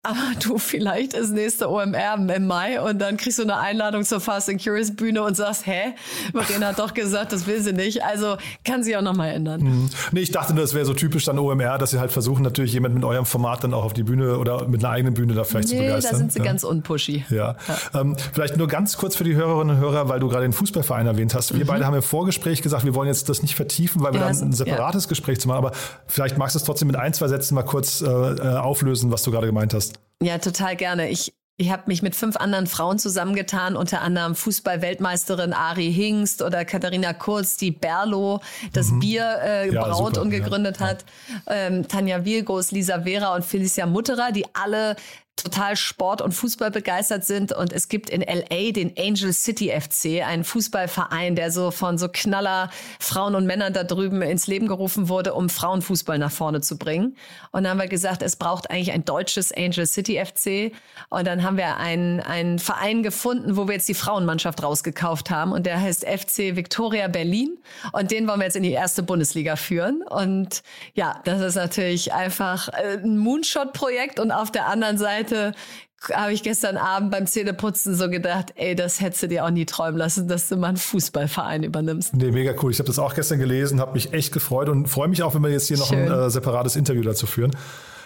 [SPEAKER 8] aber du, vielleicht ist nächste OMR im Mai und dann kriegst du eine Einladung zur Fast and Curious Bühne und sagst, hä, Marina hat doch gesagt, das will sie nicht. Also kann sie auch nochmal ändern. Mhm.
[SPEAKER 7] Nee, ich dachte nur, das wäre so typisch dann OMR, dass sie halt versuchen, natürlich jemand mit eurem Format dann auch auf die Bühne oder mit einer eigenen Bühne da vielleicht nee, zu begeistern.
[SPEAKER 8] da sind sie ja. ganz unpushy.
[SPEAKER 7] Ja. ja. Ähm, vielleicht nur ganz kurz für die Hörerinnen und Hörer, weil du gerade den Fußballverein erwähnt hast. Wir mhm. beide haben im Vorgespräch gesagt, wir wollen jetzt das nicht vertiefen, weil wir ja, dann ein separates Gespräch zu machen. Aber vielleicht magst du es trotzdem mit ein, zwei Sätzen mal kurz äh, äh auflösen, was du gerade gemeint hast.
[SPEAKER 8] Ja, total gerne. Ich, ich habe mich mit fünf anderen Frauen zusammengetan, unter anderem Fußball-Weltmeisterin Ari Hingst oder Katharina Kurz, die Berlo das mhm. Bier äh, ja, braut super, und gegründet ja. hat, ähm, Tanja Wilgos, Lisa Vera und Felicia Mutterer, die alle total Sport- und Fußball begeistert sind. Und es gibt in LA den Angel City FC, einen Fußballverein, der so von so Knaller Frauen und Männern da drüben ins Leben gerufen wurde, um Frauenfußball nach vorne zu bringen. Und dann haben wir gesagt, es braucht eigentlich ein deutsches Angel City FC. Und dann haben wir einen, einen Verein gefunden, wo wir jetzt die Frauenmannschaft rausgekauft haben. Und der heißt FC Victoria Berlin. Und den wollen wir jetzt in die erste Bundesliga führen. Und ja, das ist natürlich einfach äh, ein Moonshot-Projekt. Und auf der anderen Seite Seite habe ich gestern Abend beim Zähneputzen so gedacht, ey, das hättest du dir auch nie träumen lassen, dass du mal einen Fußballverein übernimmst.
[SPEAKER 7] Nee, mega cool. Ich habe das auch gestern gelesen, habe mich echt gefreut und freue mich auch, wenn wir jetzt hier Schön. noch ein äh, separates Interview dazu führen.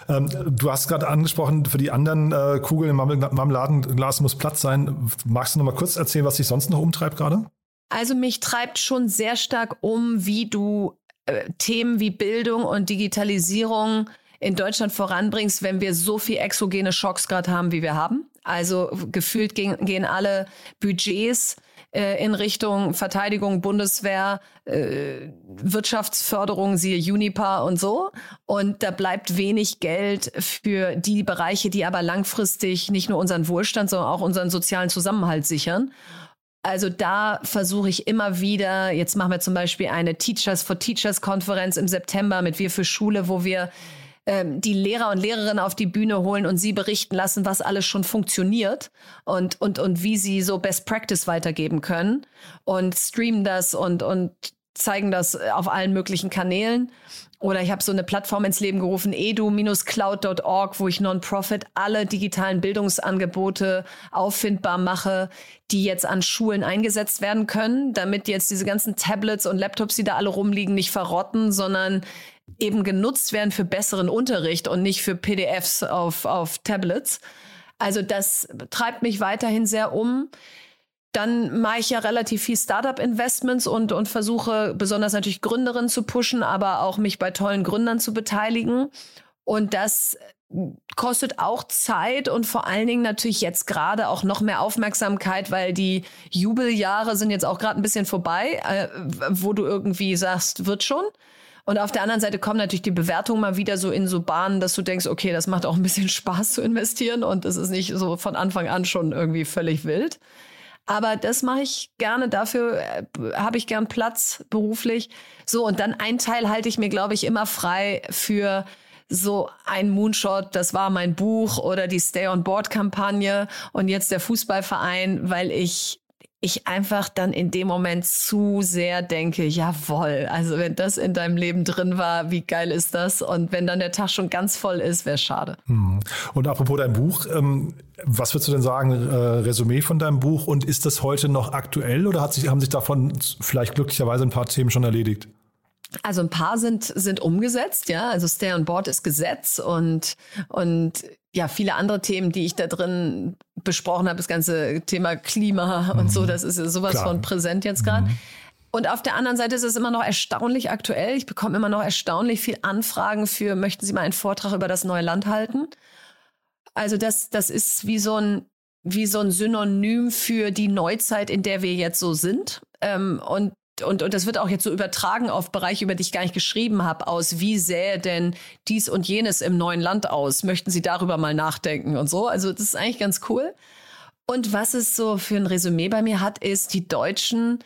[SPEAKER 7] Ähm, du hast gerade angesprochen, für die anderen äh, Kugeln im Marmeladenglas muss Platz sein. Magst du noch mal kurz erzählen, was dich sonst noch umtreibt gerade?
[SPEAKER 8] Also mich treibt schon sehr stark um, wie du äh, Themen wie Bildung und Digitalisierung in Deutschland voranbringst, wenn wir so viel exogene Schocks gerade haben, wie wir haben. Also gefühlt gehen, gehen alle Budgets äh, in Richtung Verteidigung, Bundeswehr, äh, Wirtschaftsförderung, siehe Unipa und so. Und da bleibt wenig Geld für die Bereiche, die aber langfristig nicht nur unseren Wohlstand, sondern auch unseren sozialen Zusammenhalt sichern. Also da versuche ich immer wieder, jetzt machen wir zum Beispiel eine Teachers for Teachers Konferenz im September mit Wir für Schule, wo wir ähm, die Lehrer und Lehrerinnen auf die Bühne holen und sie berichten lassen, was alles schon funktioniert und, und, und wie sie so Best Practice weitergeben können und streamen das und, und zeigen das auf allen möglichen Kanälen. Oder ich habe so eine Plattform ins Leben gerufen, edu-cloud.org, wo ich Non-Profit alle digitalen Bildungsangebote auffindbar mache, die jetzt an Schulen eingesetzt werden können, damit jetzt diese ganzen Tablets und Laptops, die da alle rumliegen, nicht verrotten, sondern eben genutzt werden für besseren Unterricht und nicht für PDFs auf, auf Tablets. Also das treibt mich weiterhin sehr um. Dann mache ich ja relativ viel Startup-Investments und, und versuche besonders natürlich Gründerinnen zu pushen, aber auch mich bei tollen Gründern zu beteiligen. Und das kostet auch Zeit und vor allen Dingen natürlich jetzt gerade auch noch mehr Aufmerksamkeit, weil die Jubeljahre sind jetzt auch gerade ein bisschen vorbei, äh, wo du irgendwie sagst, wird schon. Und auf der anderen Seite kommen natürlich die Bewertungen mal wieder so in so Bahnen, dass du denkst, okay, das macht auch ein bisschen Spaß zu investieren und es ist nicht so von Anfang an schon irgendwie völlig wild. Aber das mache ich gerne, dafür äh, habe ich gern Platz beruflich. So, und dann ein Teil halte ich mir, glaube ich, immer frei für so ein Moonshot, das war mein Buch oder die Stay on Board Kampagne und jetzt der Fußballverein, weil ich ich einfach dann in dem Moment zu sehr denke, jawohl, also wenn das in deinem Leben drin war, wie geil ist das? Und wenn dann der Tag schon ganz voll ist, wäre schade.
[SPEAKER 7] Hm. Und apropos dein Buch, ähm, was würdest du denn sagen, äh, Resümee von deinem Buch und ist das heute noch aktuell oder hat sich, haben sich davon vielleicht glücklicherweise ein paar Themen schon erledigt?
[SPEAKER 8] Also ein paar sind, sind umgesetzt, ja. Also Stay on Board ist Gesetz und, und ja, viele andere Themen, die ich da drin besprochen habe, das ganze Thema Klima und so, mhm. das ist sowas Klar. von präsent jetzt gerade. Mhm. Und auf der anderen Seite ist es immer noch erstaunlich aktuell. Ich bekomme immer noch erstaunlich viel Anfragen für, möchten Sie mal einen Vortrag über das neue Land halten? Also das, das ist wie so ein, wie so ein Synonym für die Neuzeit, in der wir jetzt so sind. Ähm, und und, und das wird auch jetzt so übertragen auf Bereiche, über die ich gar nicht geschrieben habe, aus wie sähe denn dies und jenes im neuen Land aus? Möchten Sie darüber mal nachdenken und so? Also das ist eigentlich ganz cool. Und was es so für ein Resümee bei mir hat, ist, die Deutschen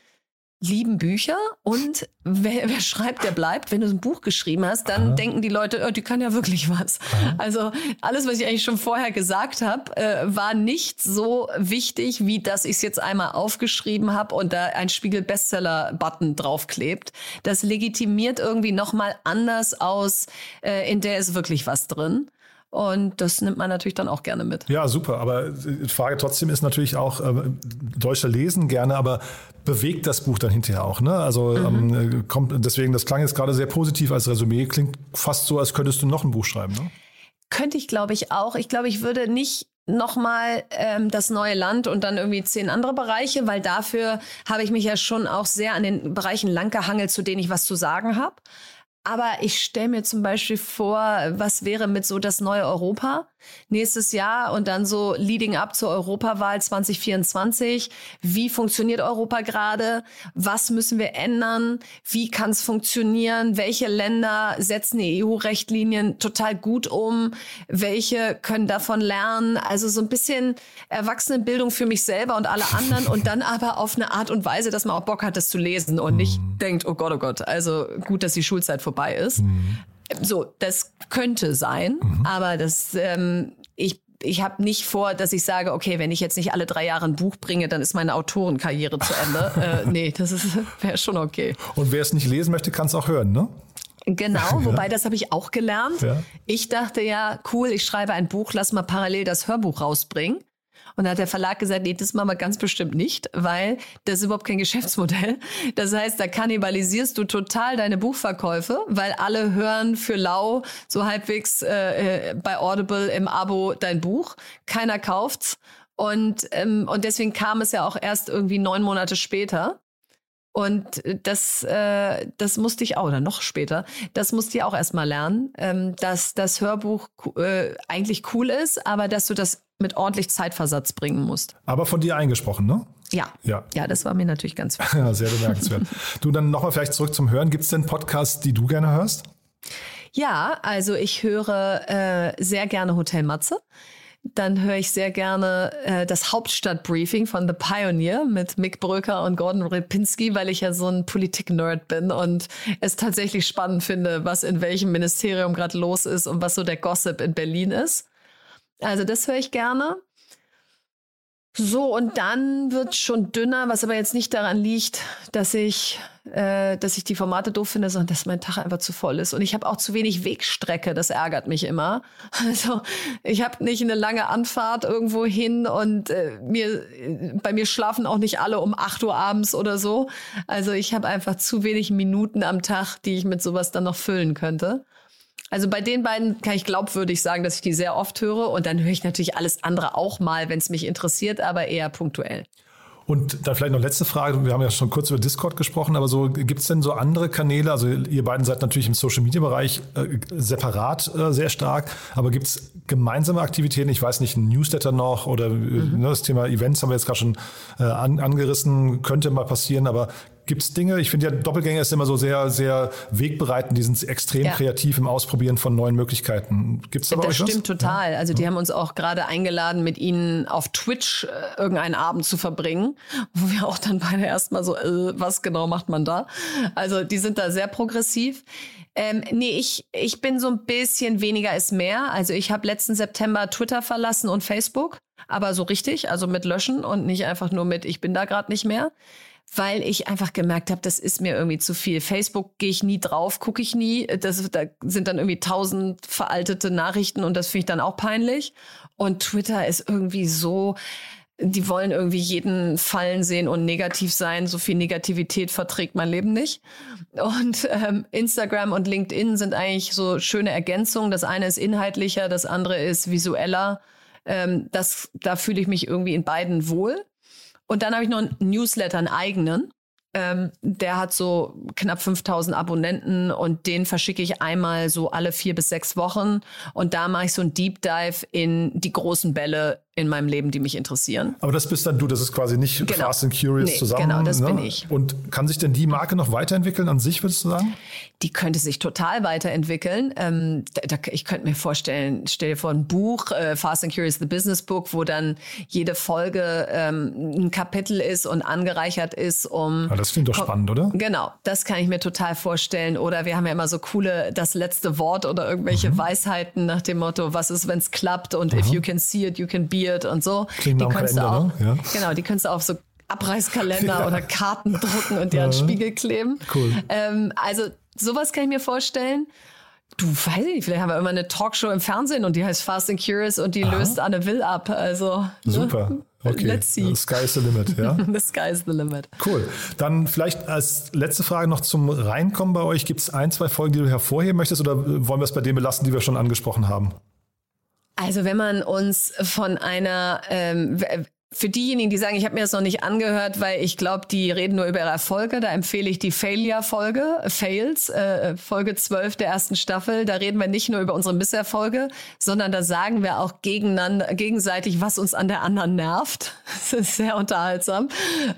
[SPEAKER 8] lieben Bücher und wer, wer schreibt, der bleibt. Wenn du ein Buch geschrieben hast, dann Aha. denken die Leute, oh, die kann ja wirklich was. Aha. Also alles, was ich eigentlich schon vorher gesagt habe, äh, war nicht so wichtig, wie dass ich es jetzt einmal aufgeschrieben habe und da ein Spiegel-Bestseller-Button draufklebt. Das legitimiert irgendwie nochmal anders aus, äh, in der ist wirklich was drin. Und das nimmt man natürlich dann auch gerne mit.
[SPEAKER 7] Ja, super. Aber die Frage trotzdem ist natürlich auch, äh, Deutsche lesen gerne, aber bewegt das Buch dann hinterher auch? Ne? Also mhm. ähm, kommt deswegen, das klang jetzt gerade sehr positiv als Resümee, klingt fast so, als könntest du noch ein Buch schreiben. Ne?
[SPEAKER 8] Könnte ich, glaube ich, auch. Ich glaube, ich würde nicht nochmal ähm, das neue Land und dann irgendwie zehn andere Bereiche, weil dafür habe ich mich ja schon auch sehr an den Bereichen langgehangelt, zu denen ich was zu sagen habe. Aber ich stelle mir zum Beispiel vor, was wäre mit so das neue Europa nächstes Jahr und dann so leading up zur Europawahl 2024. Wie funktioniert Europa gerade? Was müssen wir ändern? Wie kann es funktionieren? Welche Länder setzen die EU-Rechtlinien total gut um? Welche können davon lernen? Also so ein bisschen Erwachsenenbildung für mich selber und alle anderen und dann aber auf eine Art und Weise, dass man auch Bock hat, das zu lesen und nicht mhm. denkt, oh Gott, oh Gott, also gut, dass die Schulzeit vorbei ist. Mhm. So, das könnte sein, mhm. aber das, ähm, ich ich habe nicht vor, dass ich sage, okay, wenn ich jetzt nicht alle drei Jahre ein Buch bringe, dann ist meine Autorenkarriere zu Ende. äh, nee, das wäre schon okay.
[SPEAKER 7] Und wer es nicht lesen möchte, kann es auch hören, ne?
[SPEAKER 8] Genau, wobei das habe ich auch gelernt. Ja. Ich dachte ja, cool, ich schreibe ein Buch, lass mal parallel das Hörbuch rausbringen. Und da hat der Verlag gesagt, nee, das machen wir ganz bestimmt nicht, weil das ist überhaupt kein Geschäftsmodell. Das heißt, da kannibalisierst du total deine Buchverkäufe, weil alle hören für lau so halbwegs äh, äh, bei Audible im Abo dein Buch. Keiner kauft's. Und, ähm, und deswegen kam es ja auch erst irgendwie neun Monate später. Und das, äh, das musste ich auch, oder noch später, das musste ich auch erstmal lernen, ähm, dass das Hörbuch äh, eigentlich cool ist, aber dass du das mit ordentlich Zeitversatz bringen musst.
[SPEAKER 7] Aber von dir eingesprochen, ne?
[SPEAKER 8] Ja. Ja, ja das war mir natürlich ganz
[SPEAKER 7] wichtig. ja, sehr bemerkenswert. du, dann nochmal vielleicht zurück zum Hören. Gibt es denn Podcasts, die du gerne hörst?
[SPEAKER 8] Ja, also ich höre äh, sehr gerne Hotel Matze. Dann höre ich sehr gerne äh, das Hauptstadtbriefing von The Pioneer mit Mick Bröker und Gordon Repinski, weil ich ja so ein Politik-Nerd bin und es tatsächlich spannend finde, was in welchem Ministerium gerade los ist und was so der Gossip in Berlin ist. Also das höre ich gerne. So, und dann wird schon dünner, was aber jetzt nicht daran liegt, dass ich, äh, dass ich die Formate doof finde, sondern dass mein Tag einfach zu voll ist. Und ich habe auch zu wenig Wegstrecke, das ärgert mich immer. Also ich habe nicht eine lange Anfahrt irgendwo hin und äh, mir, bei mir schlafen auch nicht alle um 8 Uhr abends oder so. Also ich habe einfach zu wenig Minuten am Tag, die ich mit sowas dann noch füllen könnte. Also bei den beiden kann ich glaubwürdig sagen, dass ich die sehr oft höre und dann höre ich natürlich alles andere auch mal, wenn es mich interessiert, aber eher punktuell.
[SPEAKER 7] Und dann vielleicht noch letzte Frage. Wir haben ja schon kurz über Discord gesprochen, aber so gibt es denn so andere Kanäle? Also ihr beiden seid natürlich im Social Media Bereich äh, separat äh, sehr stark, aber gibt es gemeinsame Aktivitäten? Ich weiß nicht, ein Newsletter noch oder äh, mhm. ne, das Thema Events haben wir jetzt gerade schon äh, an, angerissen, könnte mal passieren, aber Gibt es Dinge, ich finde ja, Doppelgänger ist immer so sehr, sehr wegbereitend, die sind extrem ja. kreativ im Ausprobieren von neuen Möglichkeiten. Gibt es da
[SPEAKER 8] Das
[SPEAKER 7] euch
[SPEAKER 8] stimmt
[SPEAKER 7] was?
[SPEAKER 8] total. Also die haben uns auch gerade eingeladen, mit ihnen auf Twitch äh, irgendeinen Abend zu verbringen, wo wir auch dann beide erstmal so, äh, was genau macht man da? Also die sind da sehr progressiv. Ähm, nee, ich, ich bin so ein bisschen weniger ist mehr. Also ich habe letzten September Twitter verlassen und Facebook, aber so richtig, also mit Löschen und nicht einfach nur mit, ich bin da gerade nicht mehr weil ich einfach gemerkt habe, das ist mir irgendwie zu viel. Facebook gehe ich nie drauf, gucke ich nie. Das, da sind dann irgendwie tausend veraltete Nachrichten und das finde ich dann auch peinlich. Und Twitter ist irgendwie so, die wollen irgendwie jeden fallen sehen und negativ sein. So viel Negativität verträgt mein Leben nicht. Und ähm, Instagram und LinkedIn sind eigentlich so schöne Ergänzungen. Das eine ist inhaltlicher, das andere ist visueller. Ähm, das, da fühle ich mich irgendwie in beiden wohl. Und dann habe ich noch einen Newsletter, einen eigenen. Ähm, der hat so knapp 5000 Abonnenten und den verschicke ich einmal so alle vier bis sechs Wochen. Und da mache ich so ein Deep Dive in die großen Bälle in meinem Leben, die mich interessieren.
[SPEAKER 7] Aber das bist dann du, das ist quasi nicht genau. Fast and Curious nee, zusammen.
[SPEAKER 8] Genau, das
[SPEAKER 7] ne?
[SPEAKER 8] bin ich.
[SPEAKER 7] Und kann sich denn die Marke noch weiterentwickeln an sich, würdest du sagen?
[SPEAKER 8] Die könnte sich total weiterentwickeln. Ähm, da, ich könnte mir vorstellen, stell dir vor, ein Buch, äh, Fast and Curious, The Business Book, wo dann jede Folge ähm, ein Kapitel ist und angereichert ist, um.
[SPEAKER 7] Ja, das klingt doch spannend, oder?
[SPEAKER 8] Genau, das kann ich mir total vorstellen. Oder wir haben ja immer so coole, das letzte Wort oder irgendwelche mhm. Weisheiten nach dem Motto, was ist, wenn es klappt und mhm. if you can see it, you can be it und so.
[SPEAKER 7] Klingt
[SPEAKER 8] die
[SPEAKER 7] kannst du auch,
[SPEAKER 8] ne? ja. genau, die kannst du auf so Abreißkalender ja. oder Karten drucken und dir an Spiegel kleben.
[SPEAKER 7] Cool.
[SPEAKER 8] Ähm, also sowas kann ich mir vorstellen. Du weiß ich, vielleicht haben wir immer eine Talkshow im Fernsehen und die heißt Fast and Curious und die Aha. löst Anne Will ab. Also
[SPEAKER 7] ne? super. Ne? Okay.
[SPEAKER 8] Let's see.
[SPEAKER 7] The sky is the limit, ja.
[SPEAKER 8] the sky is the limit.
[SPEAKER 7] Cool. Dann vielleicht als letzte Frage noch zum Reinkommen bei euch. Gibt es ein, zwei Folgen, die du hervorheben möchtest oder wollen wir es bei denen belassen, die wir schon angesprochen haben?
[SPEAKER 8] Also wenn man uns von einer ähm, für diejenigen, die sagen, ich habe mir das noch nicht angehört, weil ich glaube, die reden nur über ihre Erfolge, da empfehle ich die Failure-Folge, Fails, äh, Folge 12 der ersten Staffel. Da reden wir nicht nur über unsere Misserfolge, sondern da sagen wir auch gegeneinander, gegenseitig, was uns an der anderen nervt. Das ist sehr unterhaltsam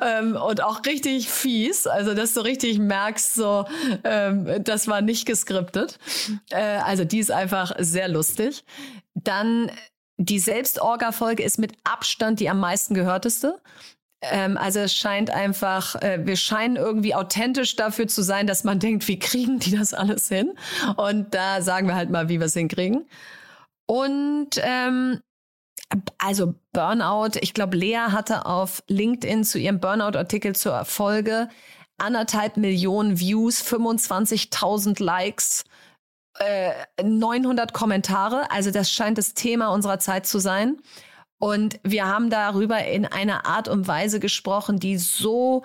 [SPEAKER 8] ähm, und auch richtig fies. Also, dass du richtig merkst, so, ähm, das war nicht geskriptet. Äh, also, die ist einfach sehr lustig. Dann die Selbstorga-Folge ist mit Abstand die am meisten gehörteste. Ähm, also es scheint einfach, äh, wir scheinen irgendwie authentisch dafür zu sein, dass man denkt, wie kriegen die das alles hin? Und da sagen wir halt mal, wie wir es hinkriegen. Und ähm, also Burnout, ich glaube, Lea hatte auf LinkedIn zu ihrem Burnout-Artikel zur Folge anderthalb Millionen Views, 25.000 Likes. 900 äh, Kommentare. Also das scheint das Thema unserer Zeit zu sein. Und wir haben darüber in einer Art und Weise gesprochen, die so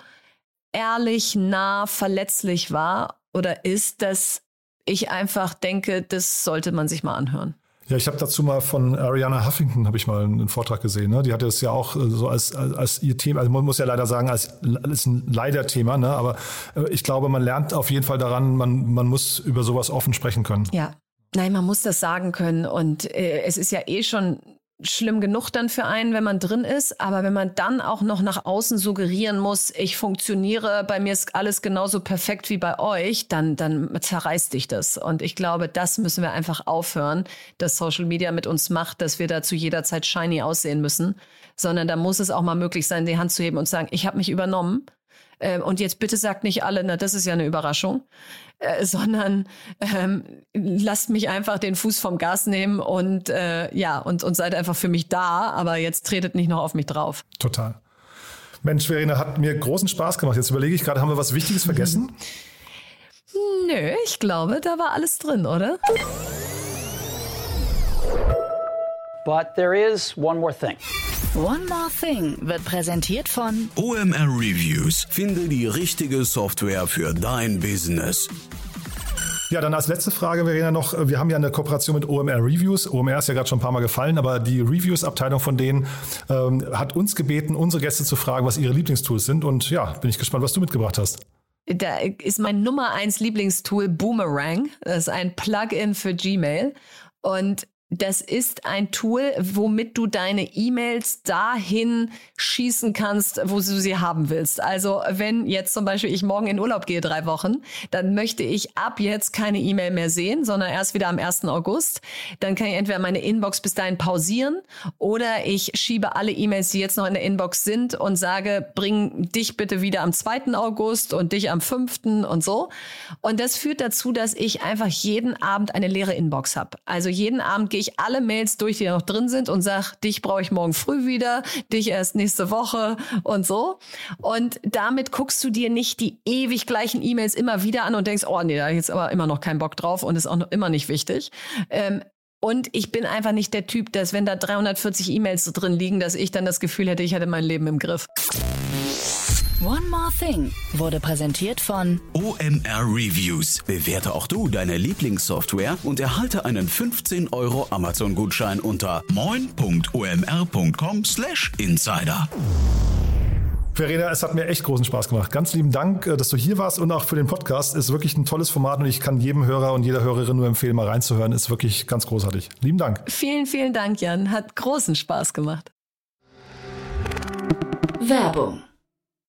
[SPEAKER 8] ehrlich, nah, verletzlich war oder ist, dass ich einfach denke, das sollte man sich mal anhören.
[SPEAKER 7] Ja, ich habe dazu mal von Ariana Huffington habe ich mal einen Vortrag gesehen. Ne? Die hatte das ja auch äh, so als, als, als ihr Thema, also man muss ja leider sagen, als, als ein Leider-Thema, ne? aber äh, ich glaube, man lernt auf jeden Fall daran, man, man muss über sowas offen sprechen können.
[SPEAKER 8] Ja, Nein, man muss das sagen können. Und äh, es ist ja eh schon schlimm genug dann für einen, wenn man drin ist. Aber wenn man dann auch noch nach außen suggerieren muss, ich funktioniere, bei mir ist alles genauso perfekt wie bei euch, dann, dann zerreißt dich das. Und ich glaube, das müssen wir einfach aufhören, dass Social Media mit uns macht, dass wir da zu jeder Zeit shiny aussehen müssen. Sondern da muss es auch mal möglich sein, die Hand zu heben und sagen, ich habe mich übernommen. Ähm, und jetzt bitte sagt nicht alle, na, das ist ja eine Überraschung, äh, sondern ähm, lasst mich einfach den Fuß vom Gas nehmen und äh, ja, und, und seid einfach für mich da, aber jetzt tretet nicht noch auf mich drauf.
[SPEAKER 7] Total. Mensch, Verena, hat mir großen Spaß gemacht. Jetzt überlege ich gerade, haben wir was Wichtiges vergessen?
[SPEAKER 8] Nö, ich glaube, da war alles drin, oder?
[SPEAKER 9] But there is one more thing.
[SPEAKER 1] One More Thing wird präsentiert von
[SPEAKER 2] OMR Reviews. Finde die richtige Software für dein Business.
[SPEAKER 7] Ja, dann als letzte Frage, Verena, noch, wir haben ja eine Kooperation mit OMR Reviews. OMR ist ja gerade schon ein paar Mal gefallen, aber die Reviews-Abteilung von denen ähm, hat uns gebeten, unsere Gäste zu fragen, was ihre Lieblingstools sind. Und ja, bin ich gespannt, was du mitgebracht hast.
[SPEAKER 8] Da ist mein Nummer eins Lieblingstool Boomerang. Das ist ein Plugin für Gmail. Und das ist ein Tool, womit du deine E-Mails dahin schießen kannst, wo du sie haben willst. Also wenn jetzt zum Beispiel ich morgen in Urlaub gehe, drei Wochen, dann möchte ich ab jetzt keine E-Mail mehr sehen, sondern erst wieder am 1. August. Dann kann ich entweder meine Inbox bis dahin pausieren oder ich schiebe alle E-Mails, die jetzt noch in der Inbox sind und sage, bring dich bitte wieder am 2. August und dich am 5. und so. Und das führt dazu, dass ich einfach jeden Abend eine leere Inbox habe. Also jeden Abend gehe ich alle Mails durch, die noch drin sind und sage, dich brauche ich morgen früh wieder, dich erst nächste Woche und so. Und damit guckst du dir nicht die ewig gleichen E-Mails immer wieder an und denkst, oh nee, da habe ich jetzt aber immer noch keinen Bock drauf und ist auch immer nicht wichtig. Ähm, und ich bin einfach nicht der Typ, dass wenn da 340 E-Mails drin liegen, dass ich dann das Gefühl hätte, ich hätte mein Leben im Griff.
[SPEAKER 1] One More Thing wurde präsentiert von
[SPEAKER 2] OMR Reviews. Bewerte auch du deine Lieblingssoftware und erhalte einen 15 Euro Amazon-Gutschein unter moin.omr.com/insider.
[SPEAKER 7] Verena, es hat mir echt großen Spaß gemacht. Ganz lieben Dank, äh, dass du hier warst und auch für den Podcast. Ist wirklich ein tolles Format und ich kann jedem Hörer und jeder Hörerin nur empfehlen, mal reinzuhören. Ist wirklich ganz großartig. Lieben Dank.
[SPEAKER 8] Vielen, vielen Dank, Jan. Hat großen Spaß gemacht.
[SPEAKER 1] Werbung.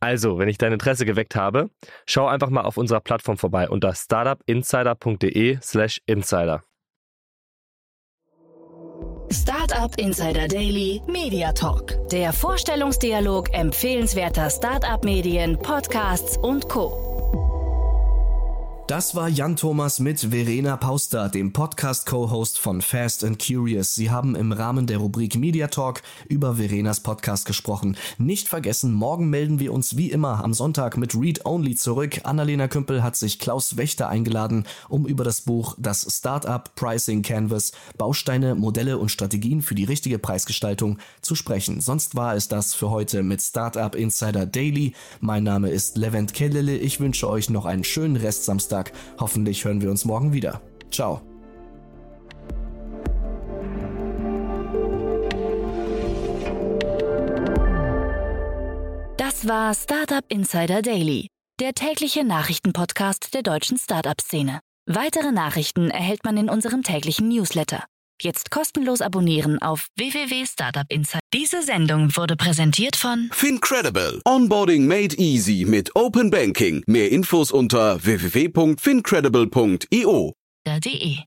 [SPEAKER 10] Also, wenn ich dein Interesse geweckt habe, schau einfach mal auf unserer Plattform vorbei unter startupinsider.de/slash insider.
[SPEAKER 1] Startup Insider Daily Media Talk. Der Vorstellungsdialog empfehlenswerter Startup-Medien, Podcasts und Co.
[SPEAKER 6] Das war Jan Thomas mit Verena Pauster, dem Podcast-Co-Host von Fast and Curious. Sie haben im Rahmen der Rubrik Media Talk über Verenas Podcast gesprochen. Nicht vergessen, morgen melden wir uns wie immer am Sonntag mit Read Only zurück. Annalena Kümpel hat sich Klaus Wächter eingeladen, um über das Buch Das Startup Pricing Canvas Bausteine, Modelle und Strategien für die richtige Preisgestaltung zu sprechen. Sonst war es das für heute mit Startup Insider Daily. Mein Name ist Levent Kellele. Ich wünsche euch noch einen schönen Rest Samstag Samstag. Hoffentlich hören wir uns morgen wieder. Ciao.
[SPEAKER 1] Das war Startup Insider Daily, der tägliche Nachrichtenpodcast der deutschen Startup-Szene. Weitere Nachrichten erhält man in unserem täglichen Newsletter. Jetzt kostenlos abonnieren auf www.startupinsider. Diese Sendung wurde präsentiert von
[SPEAKER 2] Fincredible. Onboarding made easy mit Open Banking. Mehr Infos unter www.fincredible.io.
[SPEAKER 1] .de